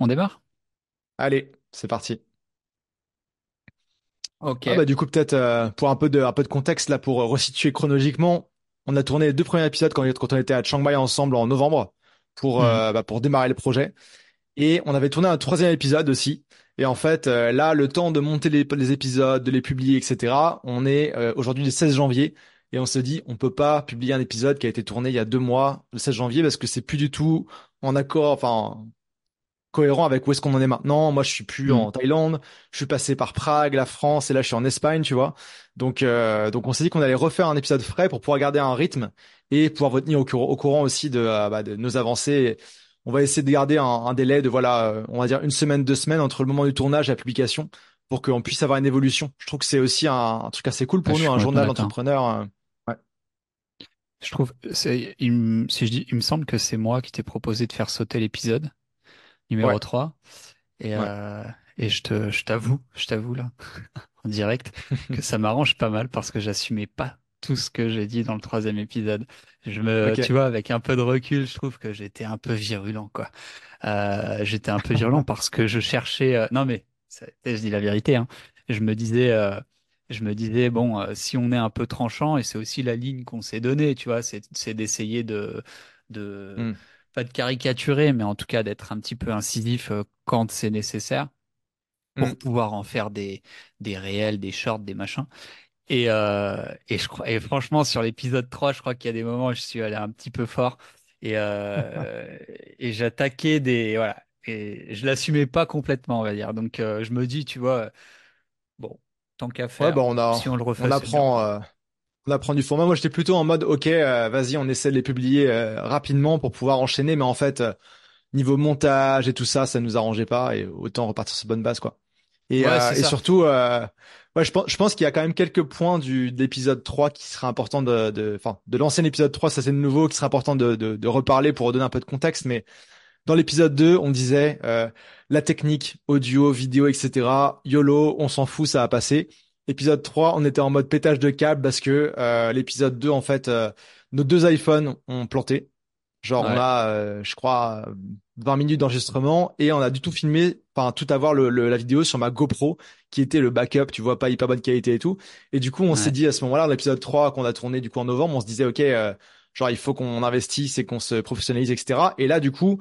On démarre? Allez, c'est parti. Ok. Ah bah du coup peut-être euh, pour un peu de un peu de contexte là pour euh, resituer chronologiquement, on a tourné les deux premiers épisodes quand, quand on était à Chiang Mai ensemble en novembre pour Mhm. euh, bah, pour démarrer le projet et on avait tourné un troisième épisode aussi et en fait euh, là le temps de monter les, les épisodes, de les publier etc. On est euh, aujourd'hui le 16 janvier et on se dit on peut pas publier un épisode qui a été tourné il y a deux mois le 16 janvier parce que c'est plus du tout en accord enfin cohérent avec où est-ce qu'on en est maintenant. Moi, je suis plus Mhm. en Thaïlande, je suis passé par Prague, la France, et là, je suis en Espagne, tu vois. Donc, euh, donc, on s'est dit qu'on allait refaire un épisode frais pour pouvoir garder un rythme et pouvoir vous tenir au, cour- au courant aussi de, euh, bah, de nos avancées. On va essayer de garder un, un délai de voilà, euh, on va dire une semaine, deux semaines entre le moment du tournage et la publication pour qu'on puisse avoir une évolution. Je trouve que c'est aussi un, un truc assez cool pour nous, un journal d'entrepreneur. euh. Ouais. Je trouve, c'est, il, me- si je dis, il me semble que c'est moi qui t'ai proposé de faire sauter l'épisode numéro Ouais. 3. Et, Ouais. euh, et je te, je t'avoue, je t'avoue là, en direct, que ça m'arrange pas mal parce que j'assumais pas tout ce que j'ai dit dans le troisième épisode. Je me, Ok. tu vois, avec un peu de recul, je trouve que j'étais un peu virulent, quoi. Euh, j'étais un peu virulent parce que je cherchais. euh, non mais, ça- je dis la vérité. Hein. Je me disais, euh, je me disais bon, euh, si on est un peu tranchant, et c'est aussi la ligne qu'on s'est donnée, tu vois, c'est, c'est d'essayer de, de, Hmm. Pas de caricaturer, mais en tout cas d'être un petit peu incisif euh, quand c'est nécessaire pour pouvoir en faire des, des réels, des shorts, des machins. Et, euh, et, je crois, et franchement, sur l'épisode 3, je crois qu'il y a des moments où je suis allé un petit peu fort et, euh, et j'attaquais des. Voilà. Et je l'assumais pas complètement, on va dire. Donc, euh, je me dis, tu vois, bon, tant qu'à Ouais, faire, bah on a, si on le on refait, bien. apprend. On apprend du format. Moi, j'étais plutôt en mode, ok, euh, vas-y, on essaie de les publier euh, rapidement pour pouvoir enchaîner. Mais en fait, euh, niveau montage et tout ça, ça nous arrangeait pas et autant repartir sur bonne base, quoi. Et, Ouais, surtout, ouais, je pense, je pense qu'il y a quand même quelques points du de l'épisode 3 qui seraient importants de, de, enfin, de l'ancien épisode 3, ça c'est le nouveau, qui serait important de, de, de reparler pour redonner un peu de contexte. Mais dans l'épisode 2, on disait euh, la technique, audio, vidéo, etc. YOLO, on s'en fout, ça va passer. Épisode 3, on était en mode pétage de câble parce que euh, l'épisode 2, en fait, euh, nos deux iPhones ont planté. Genre, on a, euh, je crois, 20 minutes d'enregistrement et on a du tout filmé, enfin, tout avoir le, le- la vidéo sur ma GoPro qui était le backup, tu vois, pas hyper bonne qualité et tout. Et du coup, on s'est ouais, dit à ce moment-là, l'épisode 3 qu'on a tourné du coup en novembre, on se disait, OK, euh, genre, il faut qu'on investisse et qu'on se professionnalise, etc. Et là, du coup,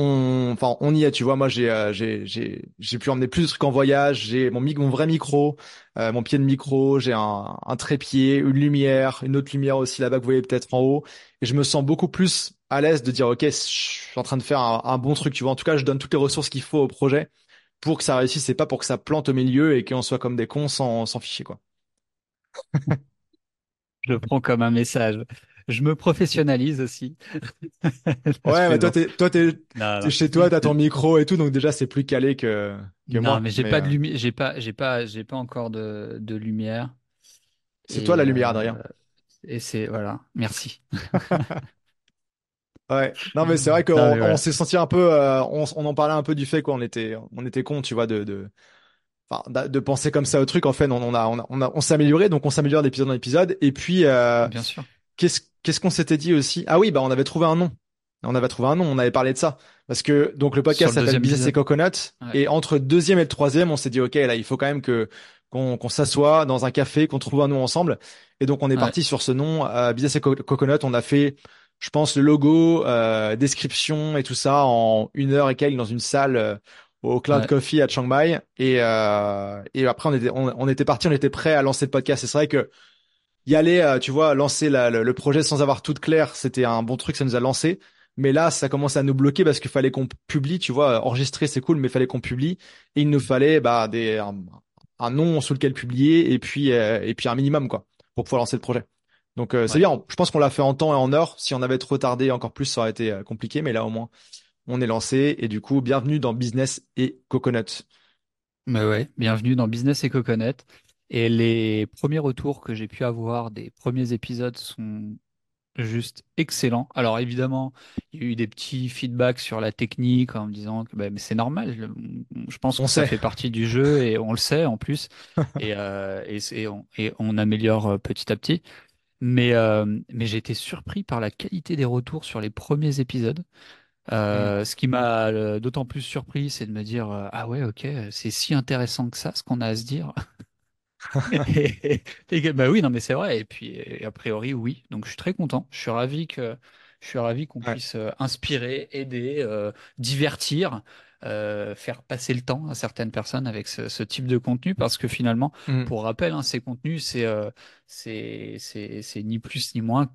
on, enfin, on y est, tu vois. Moi, j'ai, euh, j'ai, j'ai, j'ai pu emmener plus de trucs en voyage. J'ai mon, mon vrai micro, euh, mon pied de micro. J'ai un, un trépied, une lumière, une autre lumière aussi là-bas que vous voyez peut-être en haut. Et je me sens beaucoup plus à l'aise de dire, ok, je suis en train de faire un, un bon truc, tu vois. En tout cas, je donne toutes les ressources qu'il faut au projet pour que ça réussisse et pas pour que ça plante au milieu et qu'on soit comme des cons sans, sans fichier, quoi. je le prends comme un message. Je me professionnalise aussi. Ouais, mais toi, t'es, toi, t'es, Non, t'es non. chez toi, t'as ton micro et tout, donc déjà, c'est plus calé que, que Non, moi. mais j'ai Mais pas de euh, lumière, j'ai pas, j'ai pas, j'ai pas encore de, de lumière. c'est toi la lumière, euh, Adrien. et c'est, voilà. Merci. Ouais. Non, mais c'est vrai Non, qu'on on s'est senti un peu, euh, on, on en parlait un peu du fait qu'on était, on était con, tu vois, de, de, de penser comme ça au truc. En fait, on, on a, on a, on a- on s'est amélioré, donc on s'améliore d'épisode en épisode. Et puis, Bien sûr. qu'est-ce, qu'est-ce qu'on s'était dit aussi? Ah oui, bah, on avait trouvé un nom. On avait trouvé un nom, on avait parlé de ça. Parce que, donc, le podcast le s'appelle Business et. Coconut. Ouais. Et entre le deuxième et le troisième, on s'est dit, OK, là, il faut quand même que, qu'on, qu'on s'assoie dans un café, qu'on trouve un nom ensemble. Et donc, on est Ouais. parti sur ce nom, euh, Business et Co- Coconut. On a fait, je pense, le logo, euh, description et tout ça en une heure et quelques dans une salle euh, au Cloud Ouais. Coffee à Chiang Mai. Et, euh, et après, on était, on, on était parti, on était prêt à lancer le podcast. Et c'est vrai que y aller, euh, tu vois, lancer la- le, le projet sans avoir tout clair, c'était un bon truc, ça nous a lancé. Mais là, ça commence à nous bloquer parce qu'il fallait qu'on publie, tu vois, enregistrer c'est cool, mais il fallait qu'on publie. Et il nous fallait bah, des, un, un nom sous lequel publier et puis, euh, et puis un minimum, quoi, pour pouvoir lancer le projet. Donc euh, c'est bien, je pense qu'on l'a fait en temps et en heure. Si on avait trop tardé encore plus, ça aurait été euh, compliqué, mais là au moins, on est lancé. Et du coup, bienvenue dans Business et Coconut. Mais ouais. Bienvenue dans Business et Coconut. Et les premiers retours que j'ai pu avoir des premiers épisodes sont juste excellents. Alors évidemment, il y a eu des petits feedbacks sur la technique en me disant que mais c'est normal. Je, pense On que ça fait partie du jeu et on le sait en plus. Et, euh, et, on, et on améliore euh, petit à petit. Mais, euh, mais j'ai été surpris par la qualité des retours sur les premiers épisodes. Ce qui m'a d'autant plus surpris, c'est de me dire ah ouais, ok, c'est si intéressant que ça, ce qu'on a à se dire. Et, bah oui, non, mais c'est vrai. Et puis, et a priori, oui. Donc, je suis très content. Je suis ravi que, je suis ravi qu'on Ouais. puisse euh, inspirer, aider, euh, divertir, euh, faire passer le temps à certaines personnes avec ce, ce type de contenu, parce que finalement, Mm. pour rappel, hein, ces contenus, c'est, euh, c'est, ni plus ni moins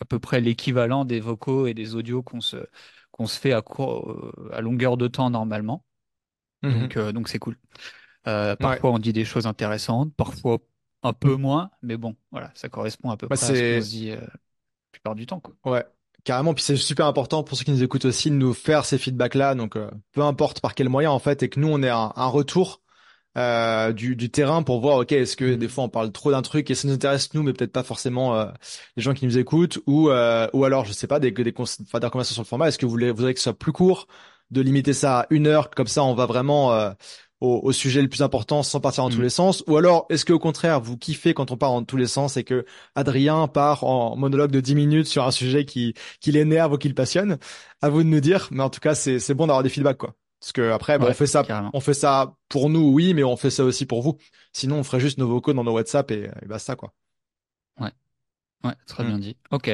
à peu près l'équivalent des vocaux et des audios qu'on se, qu'on se fait à court, à longueur de temps normalement. Mhm. Donc, euh, donc c'est cool. Euh, Ouais. parfois, on dit des choses intéressantes, parfois un peu moins, mais bon, voilà, ça correspond à peu Bah, près à ce qu'on se dit euh, la plupart du temps, quoi. ouais. Carrément, puis c'est super important pour ceux qui nous écoutent aussi de nous faire ces feedbacks-là. Donc, euh, peu importe par quel moyen en fait, et que nous on ait un, un retour euh, du, du terrain pour voir, ok, est-ce que des Mhm. fois on parle trop d'un truc et ça nous intéresse nous, mais peut-être pas forcément euh, les gens qui nous écoutent, ou euh, ou alors je sais pas des des, enfin, des recommandations sur le format. Est-ce que vous voulez, vous voudrez que ce soit plus court, de limiter ça à une heure, comme ça on va vraiment euh, au, au sujet le plus important sans partir dans tous Mhm. les sens, ou alors est-ce que au contraire vous kiffez quand on part dans tous les sens et que Adrien part en monologue de 10 minutes sur un sujet qui qui l'énerve ou qui le passionne? À vous de nous dire, mais en tout cas c'est c'est bon d'avoir des feedbacks quoi. Parce que après, bon, on fait ça, carrément. on fait ça pour nous, oui, mais on fait ça aussi pour vous. Sinon, on ferait juste nos vocaux dans nos WhatsApp et, et basta, quoi. Ouais, ouais, très Hmm. bien dit. Ok.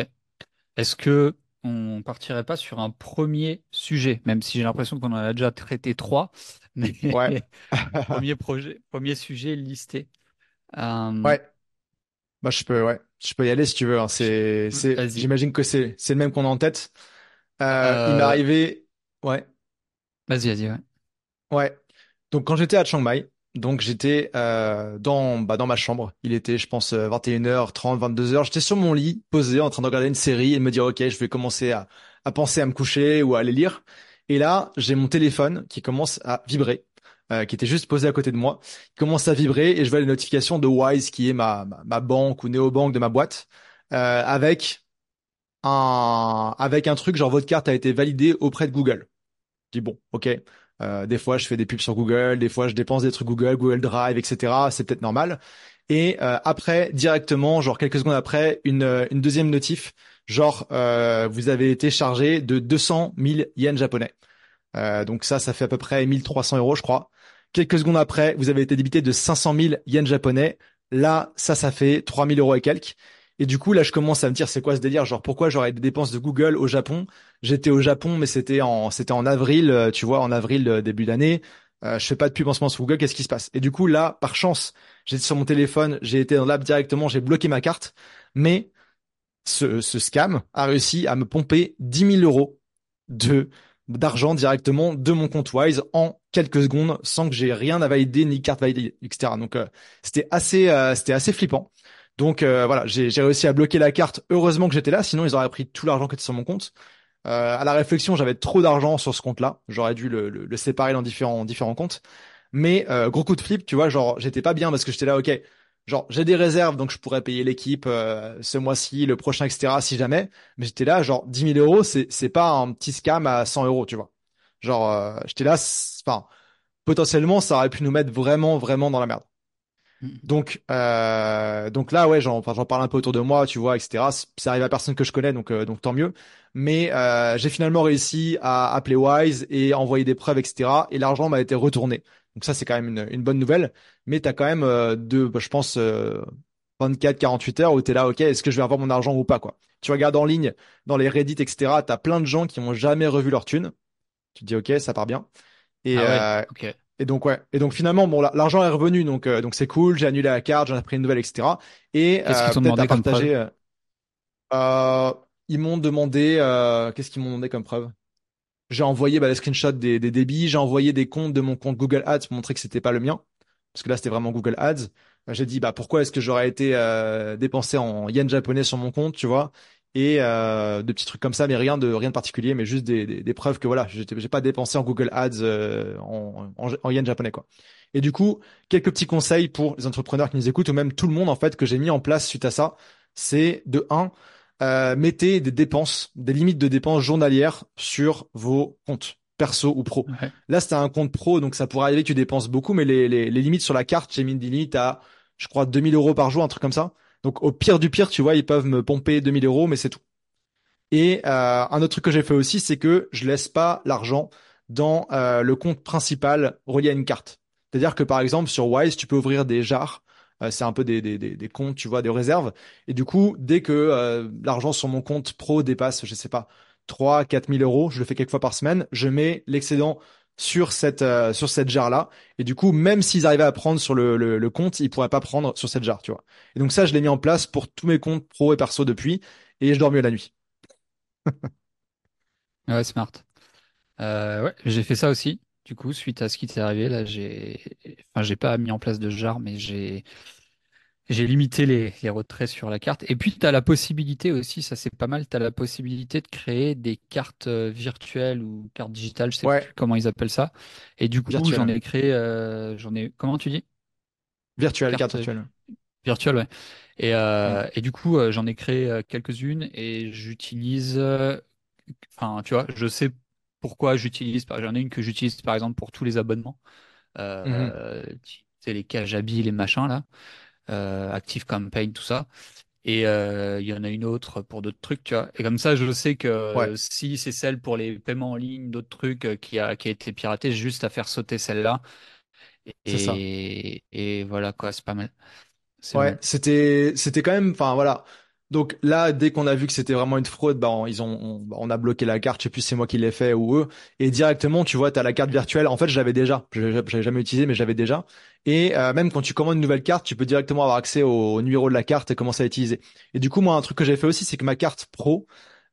Est-ce que on partirait pas sur un premier sujet, même si j'ai l'impression qu'on en a déjà traité trois, mais Ouais, premier projet, premier sujet listé. Euh, ouais. Bah, je peux, ouais, je peux y aller si tu veux. hein. C'est, j'imagine que c'est, c'est le même qu'on a en tête. Euh, il m'est Euh, arrivé, ouais, vas-y, vas-y, ouais. ouais. Donc, quand j'étais à Chiang Mai, donc j'étais euh, dans, bah, dans ma chambre. Il était, je pense, 21h30, 22h. J'étais sur mon lit, posé, en train de regarder une série et de me dire, ok, je vais commencer à, à penser à me coucher ou à aller lire. Et là, j'ai mon téléphone qui commence à vibrer, euh, qui était juste posé à côté de moi. Il commence à vibrer et je vois les notifications de Wise, qui est ma, ma, ma banque ou néobanque de ma boîte, euh, avec un, avec un truc genre votre carte a été validée auprès de Google. Je dis bon, ok. Euh, des fois, je fais des pubs sur Google, des fois, je dépense des trucs Google, Google Drive, etc. C'est peut-être normal. Et euh, après, directement, genre quelques secondes après, une, une deuxième notif, genre euh, vous avez été chargé de 200 000 yens japonais. Euh, donc ça, ça fait à peu près 1300 euros, je crois. Quelques secondes après, vous avez été débité de 500 000 yens japonais. Là, ça, ça fait 3000 euros et quelques. Et du coup, là, je commence à me dire, c'est quoi ce délire? Genre, pourquoi j'aurais des dépenses de Google au Japon? J'étais au Japon, mais c'était en, c'était en avril, euh, tu vois, en avril, euh, début d'année. Euh, je fais pas de pub sur Google, qu'est-ce qui se passe? Et du coup, là, par chance, j'étais sur mon téléphone, j'ai été dans l'app directement, j'ai bloqué ma carte. Mais ce, ce scam a réussi à me pomper 10 000 euros de d'argent directement de mon compte Wise en quelques secondes sans que j'ai rien à valider ni carte validée, etc. Donc euh, c'était assez euh, c'était assez flippant. Donc euh, voilà, j'ai réussi à bloquer la carte. Heureusement que j'étais là, sinon ils auraient pris tout l'argent qui était sur mon compte. Euh, à la réflexion, j'avais trop d'argent sur ce compte-là. J'aurais dû le, le, le séparer dans différents différents comptes. Mais euh, gros coup de flip, tu vois, genre j'étais pas bien parce que j'étais là, ok, genre j'ai des réserves donc je pourrais payer l'équipe euh, ce mois-ci, le prochain, etc. si jamais. Mais j'étais là, genre 10 000 euros, c'est c'est pas un petit scam à 100 euros, tu vois. Genre euh, j'étais là, enfin potentiellement ça aurait pu nous mettre vraiment vraiment dans la merde. Mhm. Donc euh, donc là ouais, j'en enfin j'en parle un peu autour de moi, tu vois, etc. Ça arrive à personne que je connais donc euh, donc tant mieux. Mais euh, j'ai finalement réussi à appeler Wise et envoyer des preuves, etc. Et l'argent m'a été retourné. Donc ça, c'est quand même une, une bonne nouvelle. Mais t'as quand même euh, deux, bah, je pense, euh, 24, 48 heures où t'es là, ok, est-ce que je vais avoir mon argent ou pas, quoi. Tu regardes en ligne, dans les Reddit, etc. T'as plein de gens qui ont jamais revu leur thune. Tu te dis, ok, ça part bien. Et, Ah ouais, euh, et donc ouais. Et donc finalement, bon, la- l'argent est revenu, donc euh, donc c'est cool. J'ai annulé la carte, j'en ai pris une nouvelle, etc. Et Qu'est-ce qu'ils euh, demandé comme preuve? euh, euh, ils m'ont demandé, euh, qu'est-ce qu'ils m'ont demandé comme preuve? J'ai envoyé bah, les screenshots des, des débits, j'ai envoyé des comptes de mon compte Google Ads pour montrer que c'était pas le mien, parce que là c'était vraiment Google Ads. Euh, J'ai dit bah pourquoi est-ce que j'aurais été euh, dépensé en yens japonais sur mon compte, tu vois, et euh, de petits trucs comme ça, mais rien de rien de particulier, mais juste des, des, des preuves que voilà, j'ai pas dépensé en Google Ads euh, en, en, en yens japonais quoi. Et du coup, quelques petits conseils pour les entrepreneurs qui nous écoutent ou même tout le monde en fait que j'ai mis en place suite à ça, c'est de un euh, mettez des dépenses, des limites de dépenses journalières sur vos comptes perso ou pro. Ouais. Là, c'était un compte pro, donc ça pourrait arriver que tu dépenses beaucoup, mais les, les, les limites sur la carte, j'ai mis des limites à, je crois, 2000 euros par jour, un truc comme ça. Donc au pire du pire, tu vois, ils peuvent me pomper 2000 euros, mais c'est tout. Et euh, un autre truc que j'ai fait aussi, c'est que je laisse pas l'argent dans euh, le compte principal relié à une carte. C'est-à-dire que par exemple sur Wise, tu peux ouvrir des jars. Euh, c'est un peu des, des, comptes, tu vois, des réserves. Et du coup, dès que euh, l'argent sur mon compte pro dépasse, je sais pas, 3, 4 000 euros, je le fais quelques fois par semaine, je mets l'excédent sur cette euh, sur cette jarre là et du coup même s'ils arrivaient à prendre sur le, le, le compte ils pourraient pas prendre sur cette jarre tu vois et donc ça je l'ai mis en place pour tous mes comptes pro et perso depuis et je dors mieux la nuit Ouais, smart. Euh, ouais, j'ai fait ça aussi. Du coup, suite à ce qui t'est arrivé, là, j'ai, enfin, j'ai pas mis en place de jar, mais j'ai, j'ai limité les, les retraits sur la carte. Et puis, tu as la possibilité aussi, ça c'est pas mal, tu as la possibilité de créer des cartes euh, virtuelles ou cartes digitales, je sais ouais plus comment ils appellent ça. Et du coup, j'en ai créé, euh, j'en ai, comment tu dis? virtuel carte Carte euh, virtuelle virtuelle, ouais. Et, Mm. euh, et du coup, euh, j'en ai créé euh, quelques-unes et j'utilise, euh, enfin, tu vois, je sais pourquoi j'utilise. J'en ai une que j'utilise par exemple pour tous les abonnements. Euh, tu sais, les Kajabi, les machins là, euh, Active Campaign, tout ça. Et euh, il y en a une autre pour d'autres trucs, tu vois. Et comme ça, je sais ouais que si c'est celle pour les paiements en ligne, d'autres trucs euh, qui a, qui a été piraté, j'ai juste à faire sauter celle-là. c'est ça Et, et voilà quoi, c'est pas mal. C'est Ouais, c'était c'était quand même enfin voilà. Donc là dès qu'on a vu que c'était vraiment une fraude, bah on- ils ont on, bah, on a bloqué la carte, je sais plus si c'est moi qui l'ai fait ou eux et directement tu vois, tu as la carte virtuelle. En fait, je l'avais déjà. Je j'avais jamais utilisé mais je l'avais déjà. Et euh, même quand tu commandes une nouvelle carte, tu peux directement avoir accès au, numéro de la carte et commencer à l'utiliser. Et du coup, moi un truc que j'ai fait aussi, c'est que ma carte pro,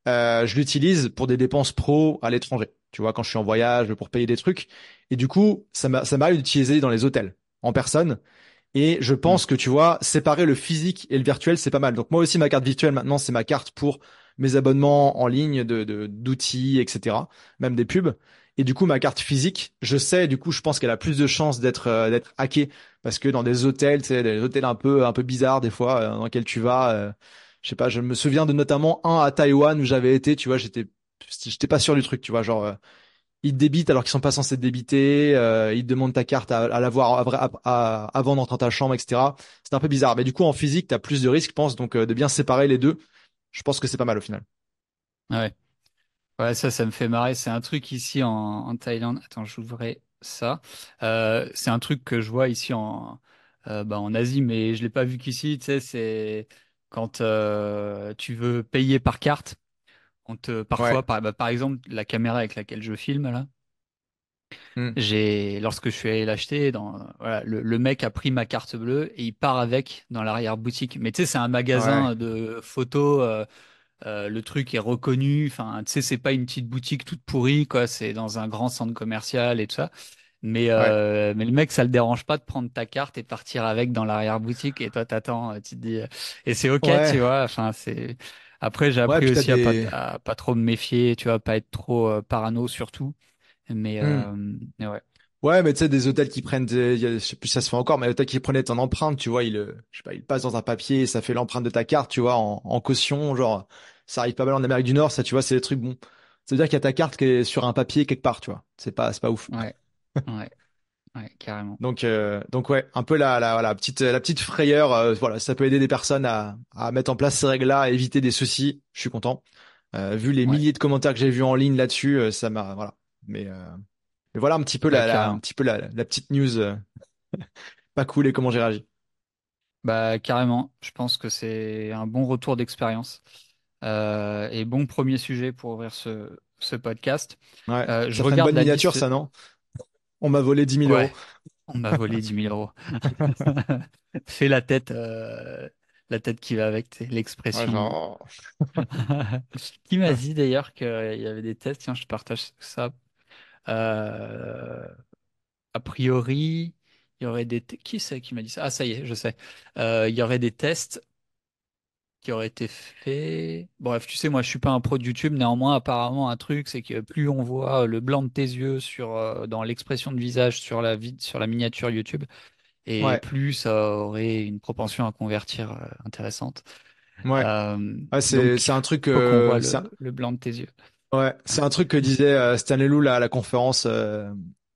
euh, je l'utilise pour des dépenses pro à l'étranger. Tu vois, quand je suis en voyage, pour payer des trucs. Et du coup, ça m'a ça m'arrive d'utiliser dans les hôtels en personne. Et je Mm. pense que tu vois, séparer le physique et le virtuel, c'est pas mal. Donc moi aussi, ma carte virtuelle maintenant, c'est ma carte pour mes abonnements en ligne de, de- d'outils, etc. Même des pubs. Et du coup, ma carte physique, je sais, du coup, je pense qu'elle a plus de chances d'être euh, d'être hackée parce que dans des hôtels, tu sais, des hôtels un peu un peu bizarres des fois euh, dans lesquels tu vas, euh, je sais pas, je me souviens de notamment un à Taïwan où j'avais été, tu vois, j'étais j'étais pas sûr du truc, tu vois, genre ils te débitent alors qu'ils sont pas censés te débiter, euh, ils demandent ta carte à, à l'avoir avant d'entrer dans ta chambre, etc. C'est un peu bizarre. Mais du coup, en physique, t'as plus de risques, je pense, donc euh, de bien séparer les deux, je pense que c'est pas mal au final. Ouais. Ouais, ça, ça me fait marrer. C'est un truc ici en, Thaïlande. Attends, j'ouvrais ça. Euh, c'est un truc que je vois ici en, bah, Asie, mais je l'ai pas vu qu'ici. Tu sais, c'est quand tu veux payer par carte. On te, Ouais. parfois, par, bah, par exemple, la caméra avec laquelle je filme là. Hmm. J'ai, lorsque je suis allé l'acheter, dans, voilà, le, le mec a pris ma carte bleue et il part avec dans l'arrière-boutique. Mais tu sais, c'est un Ouais. magasin de photos. euh, euh, le truc est reconnu. Enfin, tu sais, c'est pas une petite boutique toute pourrie, quoi. C'est dans un grand centre commercial et tout ça. Mais, Ouais. euh, mais le mec, ça le dérange pas de prendre ta carte et partir avec dans l'arrière-boutique. Et toi, t'attends, tu te dis. Et c'est OK, tu vois. Enfin, c'est. Après, j'ai appris aussi à pas, des. à pas trop me méfier, tu vois, pas être trop euh, parano surtout. Mais, Hmm. euh, mais ouais. Ouais, mais tu sais, des hôtels qui prennent, des... je sais plus si ça se fait encore, mais des hôtels qui prenaient ton empreinte, tu vois, il, je sais pas, il passe dans un papier, ça fait l'empreinte de ta carte, tu vois, en, en caution, genre, ça arrive pas mal en Amérique du Nord, ça, tu vois, c'est des trucs bons. Ça veut dire qu'il y a ta carte qui est sur un papier quelque part, tu vois. C'est pas, c'est pas ouf. Ouais. Ouais. Ouais, carrément. Donc, euh, donc ouais, un peu la, la, petite, la petite frayeur, euh, voilà, ça peut aider des personnes à, à mettre en place ces règles-là, à éviter des soucis. Je suis content. Euh, vu les Ouais. milliers de commentaires que j'ai vus en ligne là-dessus, ça m'a, voilà. Mais, mais voilà un petit peu Ouais, la, la, un carrément. petit peu la, la petite news pas cool et comment j'ai réagi. Bah, carrément. Je pense que c'est un bon retour d'expérience. Et bon premier sujet pour ouvrir ce, ce podcast. Ouais, je une bonne miniature, liste. ça, non? On m'a volé dix mille Ouais, euros. on m'a volé dix mille euros. Fais la tête, euh, la tête qui va avec, Ouais, l'expression. genre. Qui m'a dit d'ailleurs qu'il y avait des tests? Tiens, je partage ça. Euh, a priori, il y aurait des. Qui c'est qui m'a dit ça? Ah, ça y est, je sais. Euh, il y aurait des tests qui auraient été faits. Bref, tu sais, moi, je suis pas un pro de YouTube. Néanmoins, apparemment, un truc, c'est que plus on voit le blanc de tes yeux sur, euh, dans l'expression de visage sur la vid- sur la miniature YouTube, et Ouais, plus ça aurait une propension à convertir euh, intéressante. ouais. Euh, c'est, un truc, qu'on voit un- le, le blanc de tes yeux. ouais, c'est un truc que disait Stanley Lou là, à la conférence,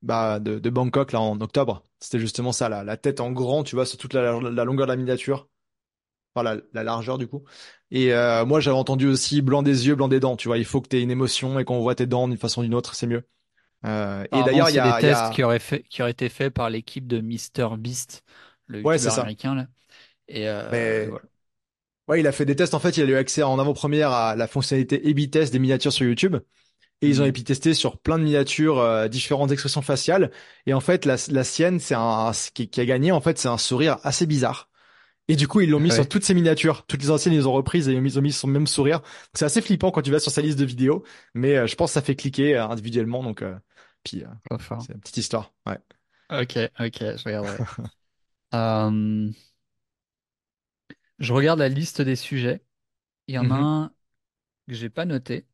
bah, de, de Bangkok, là, en octobre. C'était justement ça, la, la tête en grand, tu vois, sur toute la, la longueur de la miniature. Enfin la, la largeur du coup. Et euh, moi j'avais entendu aussi blanc des yeux, blanc des dents, tu vois, il faut que tu aies une émotion et qu'on voit tes dents d'une façon ou d'une autre, c'est mieux. Euh, et d'ailleurs il y des a, y tests a... qui auraient fait, qui auraient été faits par l'équipe de Mister Beast, le ouais youtubeur américain là. Et, euh, et Mais voilà. ouais il a fait des tests en fait, il a eu accès en avant-première à la fonctionnalité A/B test des miniatures sur YouTube. Et ils ont Mhm. épi testé sur plein de miniatures, euh, différentes expressions faciales. Et en fait, la, la sienne, c'est un, ce qui, qui a gagné, en fait, c'est un sourire assez bizarre. Et du coup, ils l'ont mis sur toutes ces miniatures. Toutes les anciennes, ils ont reprises et ils ont mis son même sourire. C'est assez flippant quand tu vas sur sa liste de vidéos. Mais euh, je pense que ça fait cliquer euh, individuellement. Donc, euh, puis, fort. c'est une petite histoire. Ouais. Ok, ok, je regarderai. Euh, je regarde la liste des sujets. Il y en a Mhm. un que j'ai pas noté,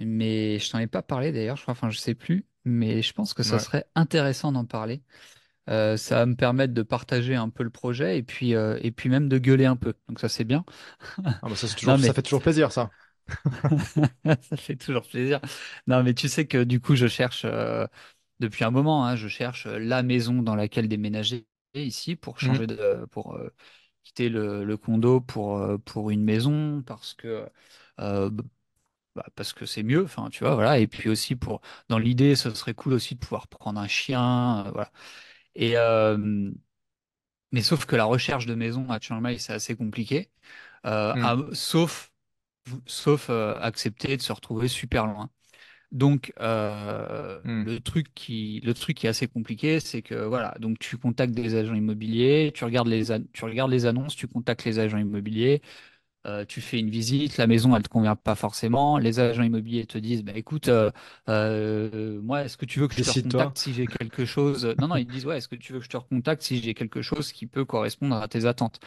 mais je t'en ai pas parlé d'ailleurs, je crois, enfin je sais plus, mais je pense que ça Ouais. serait intéressant d'en parler. Euh, ça va me permettre de partager un peu le projet et puis, euh, et puis même de gueuler un peu. Donc ça c'est bien. Ah bah ça, Non fait toujours plaisir, ça. ça fait toujours plaisir. Non mais tu sais que du coup je cherche euh, depuis un moment, hein, je cherche la maison dans laquelle déménager ici pour Mhm. changer de, pour quitter le, le condo pour, pour une maison parce que bah, parce que c'est mieux, enfin, tu vois, voilà. Et puis aussi pour, dans l'idée, ce serait cool aussi de pouvoir prendre un chien, euh, voilà. Et euh, mais sauf que la recherche de maison à Chiang Mai, c'est assez compliqué, euh, à- sauf sauf euh, accepter de se retrouver super loin. Donc Mhm. le truc qui le truc qui est assez compliqué, c'est que voilà, donc tu contactes des agents immobiliers, tu regardes les tu regardes les annonces, tu contactes les agents immobiliers. Euh, tu fais une visite, la maison, elle te convient pas forcément. Les agents immobiliers te disent, bah écoute, euh, euh, moi, est-ce que tu veux que je te recontacte si j'ai quelque chose? Non, non, ils disent, ouais, est-ce que tu veux que je te recontacte si j'ai quelque chose qui peut correspondre à tes attentes?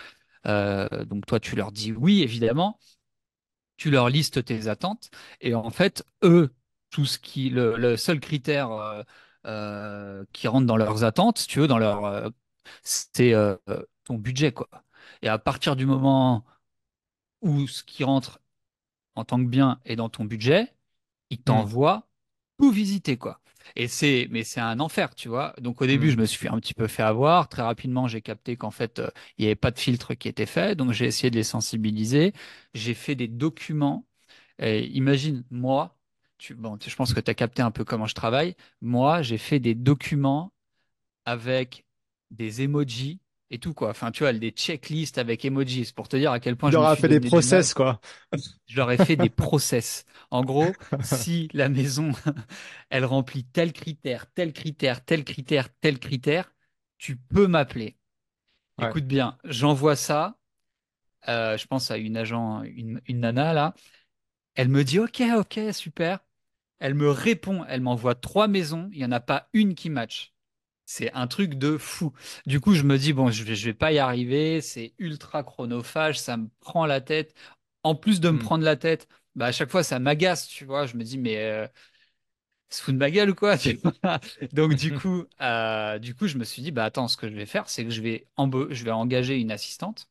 Donc toi, tu leur dis oui, évidemment. Tu leur listes tes attentes et en fait, eux, tout ce qui, le, le seul critère qui rentre dans leurs attentes, si tu veux, dans leur, c'est ton budget, quoi. Et à partir du moment où ce qui rentre en tant que bien est dans ton budget, il t'envoie tout visiter, quoi. Et c'est, mais c'est un enfer, tu vois. Donc au début, Mhm. je me suis un petit peu fait avoir. Très rapidement, j'ai capté qu'en fait, euh, il n'y avait pas de filtre qui était fait. Donc j'ai essayé de les sensibiliser. J'ai fait des documents. Et imagine, moi, tu, bon, je pense que tu as capté un peu comment je travaille. Moi, j'ai fait des documents avec des emojis et tout, quoi. Enfin, tu vois, des checklists avec emojis pour te dire à quel point je leur a suis fait des process, quoi. Je leur ai fait des process. En gros, si la maison, elle remplit tel critère, tel critère, tel critère, tel critère, tu peux m'appeler. Ouais. Écoute bien, j'envoie ça. euh, je pense à une agent, une, une nana là. Elle me dit OK, OK, super. Elle me répond, elle m'envoie trois maisons. Il n'y en a pas une qui match. C'est un truc de fou. Du coup, je me dis, bon, je vais, je vais pas y arriver. C'est ultra chronophage. Ça me prend la tête. En plus de me Mhm. prendre la tête, bah, à chaque fois, ça m'agace, tu vois. Je me dis, mais euh, se fout de ma gueule ou quoi? tu vois? Donc, du coup, euh, du coup, je me suis dit, bah, attends, ce que je vais faire, c'est que je vais, je vais engager une assistante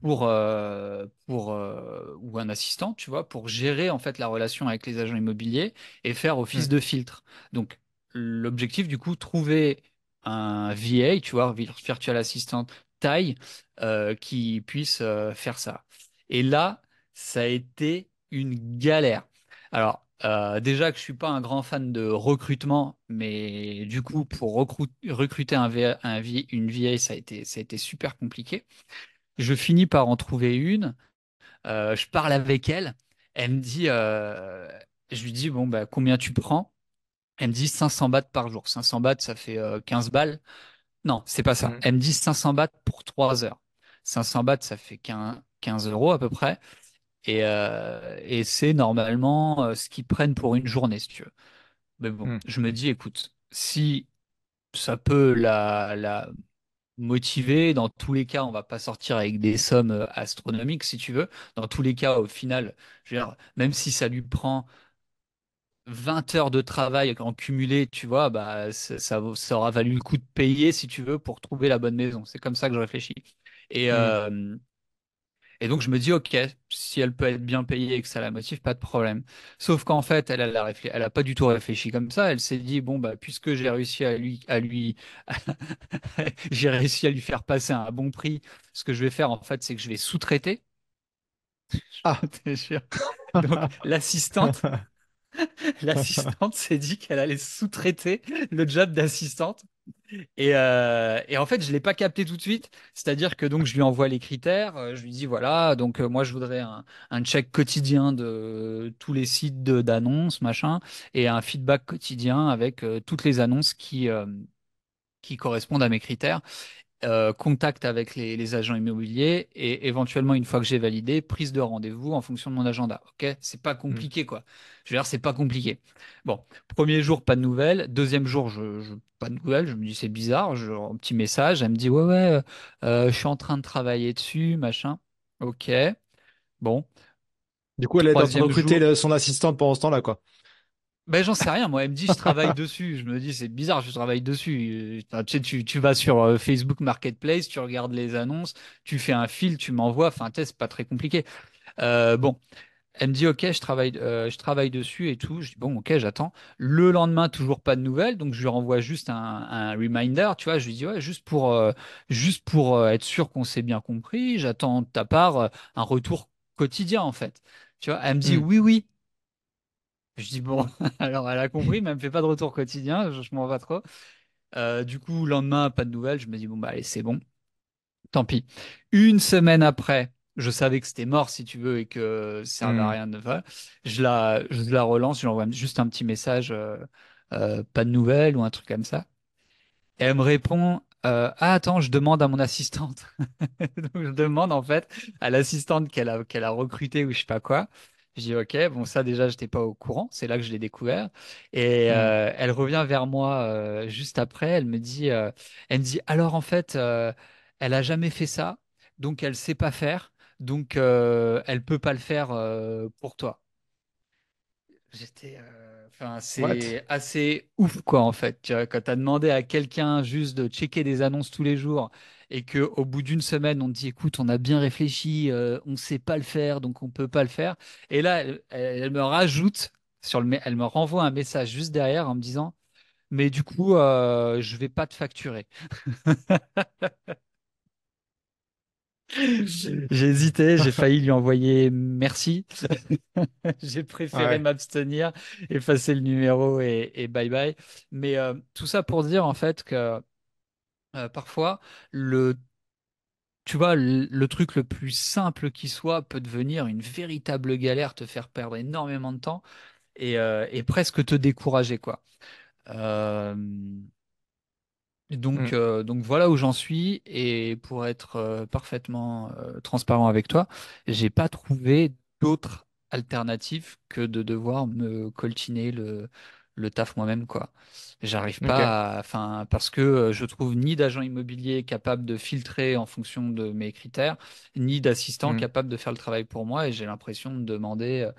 pour, euh, pour euh, ou un assistant, tu vois, pour gérer en fait la relation avec les agents immobiliers et faire office Mhm. de filtre. Donc l'objectif du coup, trouver un VA, tu vois, virtual assistant taille, euh, qui puisse euh, faire ça. Et là, ça a été une galère. Alors euh, déjà que je suis pas un grand fan de recrutement, mais du coup pour recru- recruter un VA, un VA, une VA, ça a été, ça a été super compliqué. Je finis par en trouver une. Je parle avec elle. Elle me dit, je lui dis, bon, bah, combien tu prends? Elle me dit 500 bahts par jour. 500 bahts, ça fait euh, 15 balles. Non, c'est pas ça. Mhm. Elle me dit 500 bahts pour 3 heures. 500 bahts, ça fait 15, 15 euros à peu près. Et, euh, et c'est normalement euh, ce qu'ils prennent pour une journée, si tu veux. Mais bon, Mhm. je me dis, écoute, si ça peut la, la motivé. Dans tous les cas, on va pas sortir avec des sommes euh, astronomiques, si tu veux. Dans tous les cas, au final, je veux dire, même si ça lui prend 20 heures de travail en cumulé, tu vois, bah, ça, ça, vaut- ça aura valu le coup de payer, si tu veux, pour trouver la bonne maison. C'est comme ça que je réfléchis. Et, Mhm. euh, Et donc je me dis, ok, si elle peut être bien payée et que ça la motive, pas de problème. Sauf qu'en fait, elle, elle a réfléchi, elle a pas du tout réfléchi comme ça. Elle s'est dit, bon bah puisque j'ai réussi à lui, à lui, j'ai réussi à lui faire passer un bon prix, ce que je vais faire en fait, c'est que je vais sous-traiter. Ah. Je te jure. Donc l'assistante, l'assistante s'est dit qu'elle allait sous-traiter le job d'assistante. Et, euh, et en fait, je l'ai pas capté tout de suite. C'est-à-dire que donc je lui envoie les critères. euh, Je lui dis voilà, donc euh, moi je voudrais un, un check quotidien de tous les sites d'annonces, machin, et un feedback quotidien avec toutes les annonces qui qui correspondent à mes critères euh, contact avec les, les agents immobiliers et éventuellement, une fois que j'ai validé, prise de rendez-vous en fonction de mon agenda. Ok, c'est pas compliqué quoi. Je veux dire, c'est pas compliqué. Bon, premier jour, pas de nouvelles. Deuxième jour, je, je- pas de nouvelles. Je me dis c'est bizarre. Je, un petit message. Elle me dit ouais ouais, euh, euh, je suis en train de travailler dessus, machin. Ok. Bon, Du coup, elle est en train de recruter jour. son assistante pendant ce temps-là, quoi. Ben, j'en sais rien. Moi, elle me dit, je travaille dessus. Je me dis, c'est bizarre, je travaille dessus. Tu sais, tu, tu vas sur euh, Facebook Marketplace, tu regardes les annonces, tu fais un fil, tu m'envoies. Enfin, c'est pas très compliqué. Euh, bon, elle me dit, OK, je travaille, euh, je travaille dessus et tout. Je dis, bon, OK, j'attends. Le lendemain, toujours pas de nouvelles. Donc, je lui renvoie juste un, un reminder, tu vois. Je lui dis, ouais, juste pour, euh, juste pour être sûr qu'on s'est bien compris, j'attends de ta part un retour quotidien, en fait. Tu vois, elle me dit, Hmm. oui, oui. Je dis bon, alors elle a compris, mais elle me fait pas de retour quotidien, je, je m'en vais trop. Euh, du coup, le lendemain, pas de nouvelles, je me dis bon bah allez, c'est bon, tant pis. Une semaine après, je savais que c'était mort si tu veux et que ça servait à Hmm. rien de faire. Je la, je la relance, je lui envoie juste un petit message, euh, euh, pas de nouvelles ou un truc comme ça. Et elle me répond, euh, ah attends, je demande à mon assistante. Donc je demande en fait à l'assistante qu'elle a, qu'elle a recrutée ou je sais pas quoi. Je dis ok, bon ça déjà j'étais pas au courant, c'est là que je l'ai découvert. Et Hmm. euh, elle revient vers moi euh, juste après, elle me dit, euh, elle me dit alors en fait elle a jamais fait ça, donc elle sait pas faire, donc elle peut pas le faire pour toi. J'étais, euh, enfin, What? c'est assez ouf, quoi, en fait. Tu vois, quand tu as demandé à quelqu'un juste de checker des annonces tous les jours et que au bout d'une semaine, on te dit, écoute, on a bien réfléchi, euh, on sait pas le faire, donc on peut pas le faire. Et là, elle, me rajoute sur le, elle me renvoie un message juste derrière en me disant, mais du coup, euh, je vais pas te facturer. J'ai hésité, j'ai failli lui envoyer merci. J'ai préféré Ouais. m'abstenir, effacer le numéro et, et bye bye. Mais euh, tout ça pour dire en fait que euh, parfois, le, tu vois, le, le truc le plus simple qui soit peut devenir une véritable galère, te faire perdre énormément de temps et, euh, et presque te décourager, quoi. Euh, Donc, euh, donc voilà où j'en suis. Et pour être euh, parfaitement euh, transparent avec toi, j'ai pas trouvé d'autres alternatives que de devoir me coltiner le, le taf moi-même, quoi. J'arrive pas à, enfin, parce que euh, je trouve ni d'agent immobilier capable de filtrer en fonction de mes critères, ni d'assistant Hmm. capable de faire le travail pour moi. Et j'ai l'impression de demander,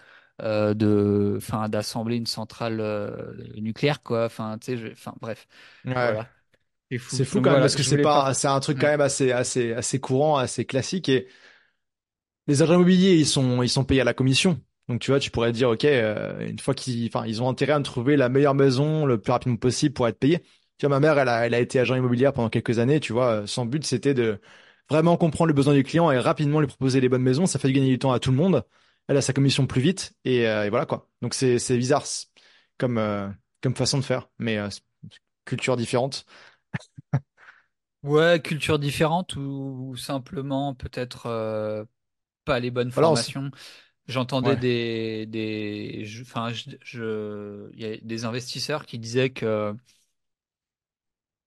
euh, de, enfin, d'assembler une centrale euh, nucléaire, quoi. Enfin, tu sais, enfin, bref, Ouais. voilà. C'est fou. C'est fou Donc quand même voilà, parce que c'est pas. pas, c'est un truc quand même assez, assez, assez courant, assez classique et les agents immobiliers, ils sont, ils sont payés à la commission. Donc tu vois, tu pourrais dire, ok, euh, une fois qu'ils, enfin, ils ont intérêt à me trouver la meilleure maison le plus rapidement possible pour être payé. Tu vois, ma mère, elle a, elle a été agent immobilière pendant quelques années. Tu vois, son but c'était de vraiment comprendre le besoin du client et rapidement lui proposer les bonnes maisons. Ça fait gagner du temps à tout le monde. Elle a sa commission plus vite et, euh, et voilà quoi. Donc c'est, c'est bizarre comme, euh, comme façon de faire, mais euh, culture différente. Ouais, culture différente ou, ou simplement peut-être euh, pas les bonnes Voilà, on s- formations? J'entendais ouais. des, des, je- enfin, je, je- il y a des investisseurs qui disaient que,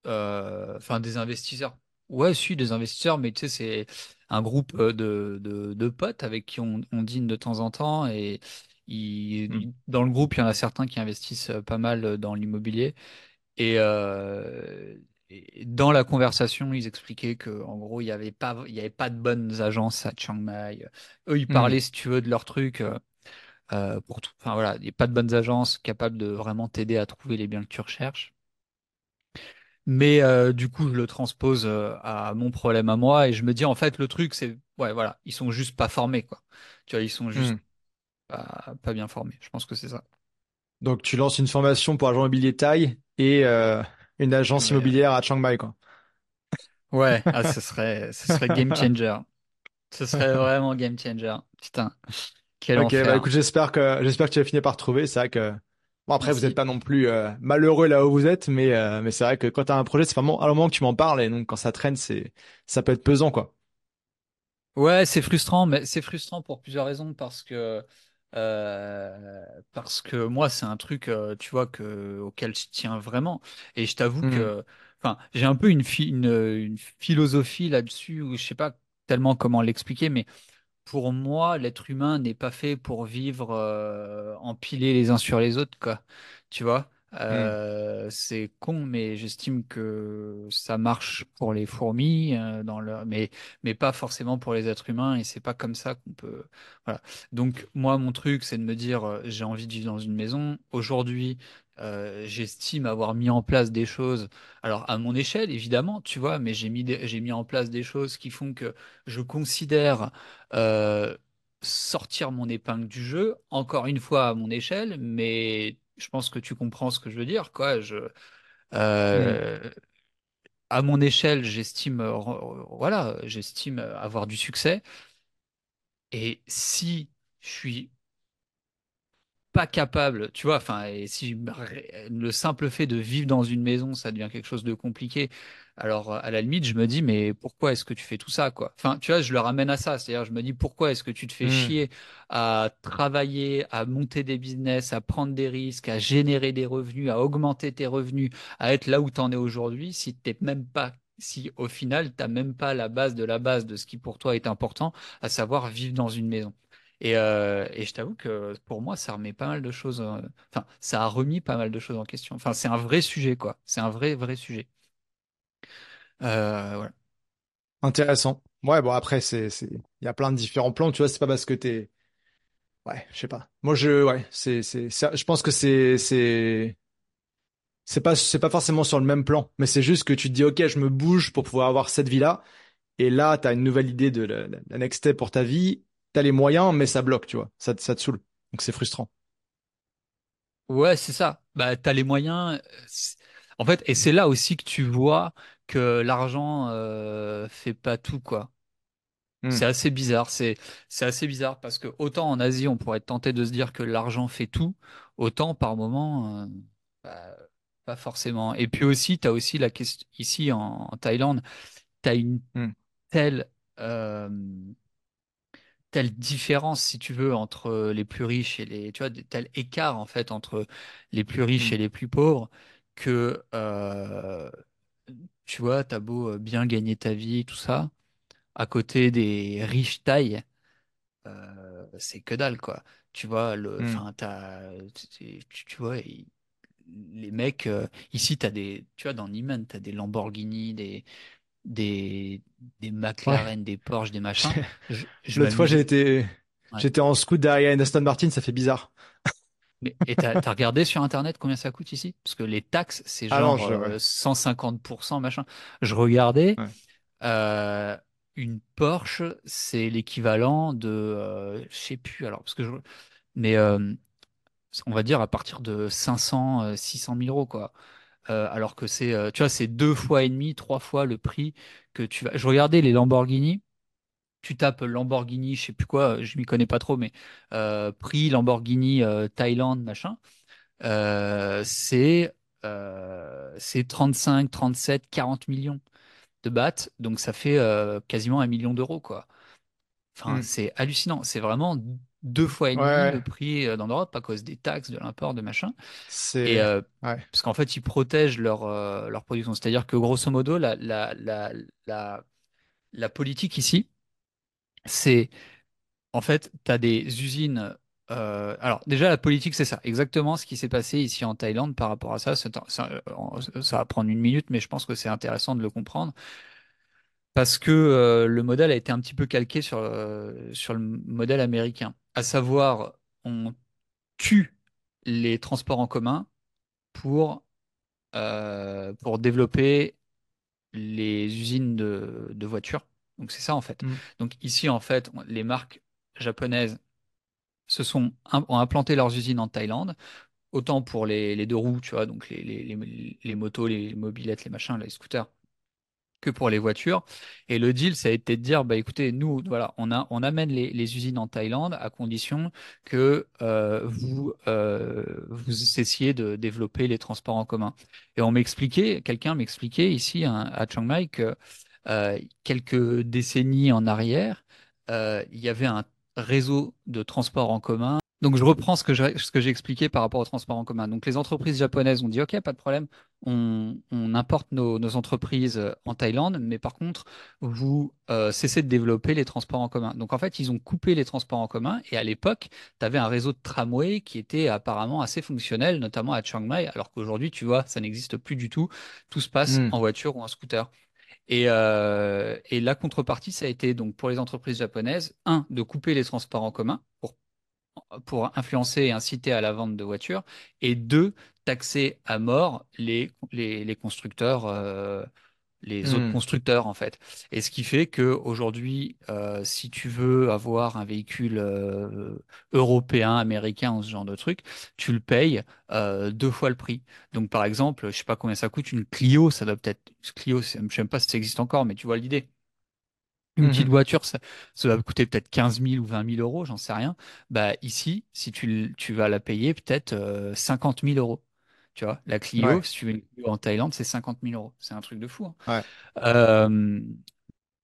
euh, enfin, des investisseurs. Ouais, si, des investisseurs, mais tu sais, c'est un groupe euh, de, de, de potes avec qui on, on dîne de temps en temps et Hmm. ils- dans le groupe, il y en a certains qui investissent euh, pas mal dans l'immobilier. Et, et dans la conversation, ils expliquaient que en gros, il n'y avait pas, il y avait pas de bonnes agences à Chiang Mai. Eux, ils Hmm. parlaient, si tu veux, de leur truc. euh, euh, pour tout. Enfin voilà, il n'y a pas de bonnes agences capables de vraiment t'aider à trouver les biens que tu recherches. Mais euh, du coup, je le transpose euh, à mon problème à moi et je me dis en fait, le truc, c'est ouais, voilà, ils sont juste pas formés, quoi. Tu vois, ils sont juste pas, pas bien formés. Je pense que c'est ça. Donc tu lances une formation pour agent immobilier Thaï et une agence Ouais, immobilière à Chiang Mai, quoi. ouais, ah, ce serait, ce serait game changer. Ce serait vraiment game changer. Putain, quel Ok, bah enfer. écoute, j'espère que j'espère que tu vas finir par trouver. C'est vrai que bon après vous n'êtes Merci. pas non plus euh, malheureux là où vous êtes, mais euh, mais c'est vrai que quand t'as un projet, c'est vraiment à un moment que tu m'en parles et donc quand ça traîne, c'est ça peut être pesant quoi. Ouais, c'est frustrant, mais c'est frustrant pour plusieurs raisons parce que euh, parce que moi c'est un truc euh, tu vois que auquel je tiens vraiment et je t'avoue Hmm, que enfin j'ai un peu une, phi- une, une philosophie là-dessus où je sais pas tellement comment l'expliquer mais pour moi, l'être humain n'est pas fait pour vivre euh, empilés les uns sur les autres, quoi. Tu vois? Hmm, Euh, c'est con, mais j'estime que ça marche pour les fourmis, euh, dans mais, mais pas forcément pour les êtres humains, et c'est pas comme ça qu'on peut. Voilà. Donc, moi, mon truc, c'est de me dire, euh, j'ai envie de vivre dans une maison. Aujourd'hui, j'estime avoir mis en place des choses, alors à mon échelle, évidemment, tu vois, mais j'ai mis, mis en place des choses qui font que je considère sortir mon épingle du jeu, encore une fois à mon échelle, mais je pense que tu comprends ce que je veux dire, quoi. Je, euh, à mon échelle, j'estime, euh, voilà, j'estime avoir du succès. Et si je suis pas capable, tu vois, enfin, et si le simple fait de vivre dans une maison, ça devient quelque chose de compliqué, alors à la limite, je me dis, mais pourquoi est-ce que tu fais tout ça, quoi? Enfin, tu vois, je le ramène à ça, c'est-à-dire, je me dis, pourquoi est-ce que tu te fais hmm, chier à travailler, à monter des business, à prendre des risques, à générer des revenus, à augmenter tes revenus, à être là où tu en es aujourd'hui, si t'es même pas, si au final, t'as même pas la base de la base de ce qui pour toi est important, à savoir vivre dans une maison. Et, euh, et je t'avoue que pour moi, ça remet pas mal de choses. Enfin, ça a remis pas mal de choses en question. Enfin, c'est un vrai sujet, quoi. C'est un vrai, vrai sujet. Euh, voilà. Intéressant. Ouais, bon après c'est c'est il y a plein de différents plans, tu vois, c'est pas parce que t'es ouais, je sais pas. Moi je ouais, c'est c'est c'est- je pense que c'est c'est c'est pas c'est pas forcément sur le même plan, mais c'est juste que tu te dis OK, je me bouge pour pouvoir avoir cette vie-là et là tu as une nouvelle idée de la, la- la next step pour ta vie, tu as les moyens mais ça bloque, tu vois. Ça te- ça te saoule. Donc c'est frustrant. Ouais, c'est ça. Bah, t'as les moyens. euh, c'est- En fait, et c'est là aussi que tu vois que l'argent euh, fait pas tout, quoi. Hmm, C'est assez bizarre. C'est c'est assez bizarre parce que autant en Asie, on pourrait être tenté de se dire que l'argent fait tout, autant par moment, euh, bah, pas forcément. Et puis aussi, tu as aussi la question ici en, en Thaïlande, tu as une hmm, telle, euh, telle différence, si tu veux, entre les plus riches et les, tu vois, tel écart en fait entre les plus riches hmm. et les plus pauvres que, euh, tu vois, t'as beau euh, bien gagner ta vie, tout ça, à côté des riches tailles, euh, c'est que dalle quoi. Tu vois, le, hmm. enfin, t'as, tu, tu- tu vois, les mecs, euh, ici, t'as des, tu vois, dans Niemann, t'as des Lamborghini, des, des, des Ouais. McLaren, des Porsche, des machins. Je, je L'autre fois j'ai été Ouais. j'étais en scoot derrière une Aston Martin, ça fait bizarre. Mais, et t'as, regardé sur Internet combien ça coûte ici? Parce que les taxes, c'est Ah non, genre je ouais. euh, 150%, machin. Je regardais, Ouais. euh, une Porsche, c'est l'équivalent de, euh, je sais plus, alors, parce que je, mais euh, on va dire à partir de 500, euh, 600 000 euros, quoi. Alors que c'est, tu vois, c'est deux fois et demi, trois fois le prix que tu vas. Je regardais les Lamborghini. Tu tapes Lamborghini, je sais plus quoi, je m'y connais pas trop, mais euh, prix Lamborghini euh, Thaïlande, machin. Euh, c'est euh, c'est 35, 37, 40 millions de bahts, donc ça fait euh, quasiment un million d'euros, quoi. Enfin, Hmm. c'est hallucinant. C'est vraiment deux fois et demi ouais. le prix euh, dans l'Europe à cause des taxes, de l'import, de machin. Et C'est euh, ouais. parce qu'en fait, ils protègent leur, euh, leur production. C'est-à-dire que grosso modo, la, la, la, la, la politique ici, c'est en fait, tu as des usines. euh, alors, déjà, la politique, c'est ça. Exactement ce qui s'est passé ici en Thaïlande par rapport à ça. Ça va prendre une minute, mais je pense que c'est intéressant de le comprendre. Parce que euh, le modèle a été un petit peu calqué sur, euh, sur le modèle américain. À savoir, on tue les transports en commun pour, euh, pour développer les usines de, de voitures. Donc c'est ça en fait. Hmm. Donc ici en fait, les marques japonaises se sont ont implanté leurs usines en Thaïlande, autant pour les, les deux roues, tu vois, donc les, les, les, les motos, les mobilettes, les machins, les scooters, que pour les voitures. Et le deal, ça a été de dire, bah écoutez, nous, voilà, on a, on amène les, les usines en Thaïlande à condition que euh, vous, euh, vous cessiez de développer les transports en commun. Et on m'expliquait, quelqu'un m'expliquait ici hein, à Chiang Mai que euh, quelques décennies en arrière, euh, il y avait un réseau de transport en commun donc, je reprends ce que j'ai ce expliqué par rapport au transport en commun. Donc, les entreprises japonaises ont dit, OK, pas de problème, on, on importe nos, nos, entreprises euh, en Thaïlande, mais par contre, vous euh, cessez de développer les transports en commun. Donc, en fait, ils ont coupé les transports en commun. Et à l'époque, tu avais un réseau de tramway qui était apparemment assez fonctionnel, notamment à Chiang Mai, alors qu'aujourd'hui, tu vois, ça n'existe plus du tout. Tout se passe Hmm. en voiture ou en scooter. Et, euh, et la contrepartie, ça a été donc pour les entreprises japonaises, un, de couper les transports en commun pour influencer et inciter à la vente de voitures, et deux, taxer à mort les, les, les constructeurs, euh, les autres Hmm. constructeurs en fait. Et ce qui fait que aujourd'hui, euh, si tu veux avoir un véhicule euh, européen, américain ou ce genre de truc, tu le payes euh, deux fois le prix. Donc par exemple, je sais pas combien ça coûte une Clio, ça doit peut-être Clio, je sais même pas si ça existe encore, mais tu vois l'idée. Une petite Mhm. voiture, ça, ça va coûter peut-être 15 000 ou 20 000 euros, j'en sais rien. Bah, ici, si tu, tu vas la payer peut-être euh, 50 000 euros. Tu vois, la Clio, Ouais, si tu veux une Clio en Thaïlande, c'est 50 000 euros. C'est un truc de fou. hein. ouais. Euh,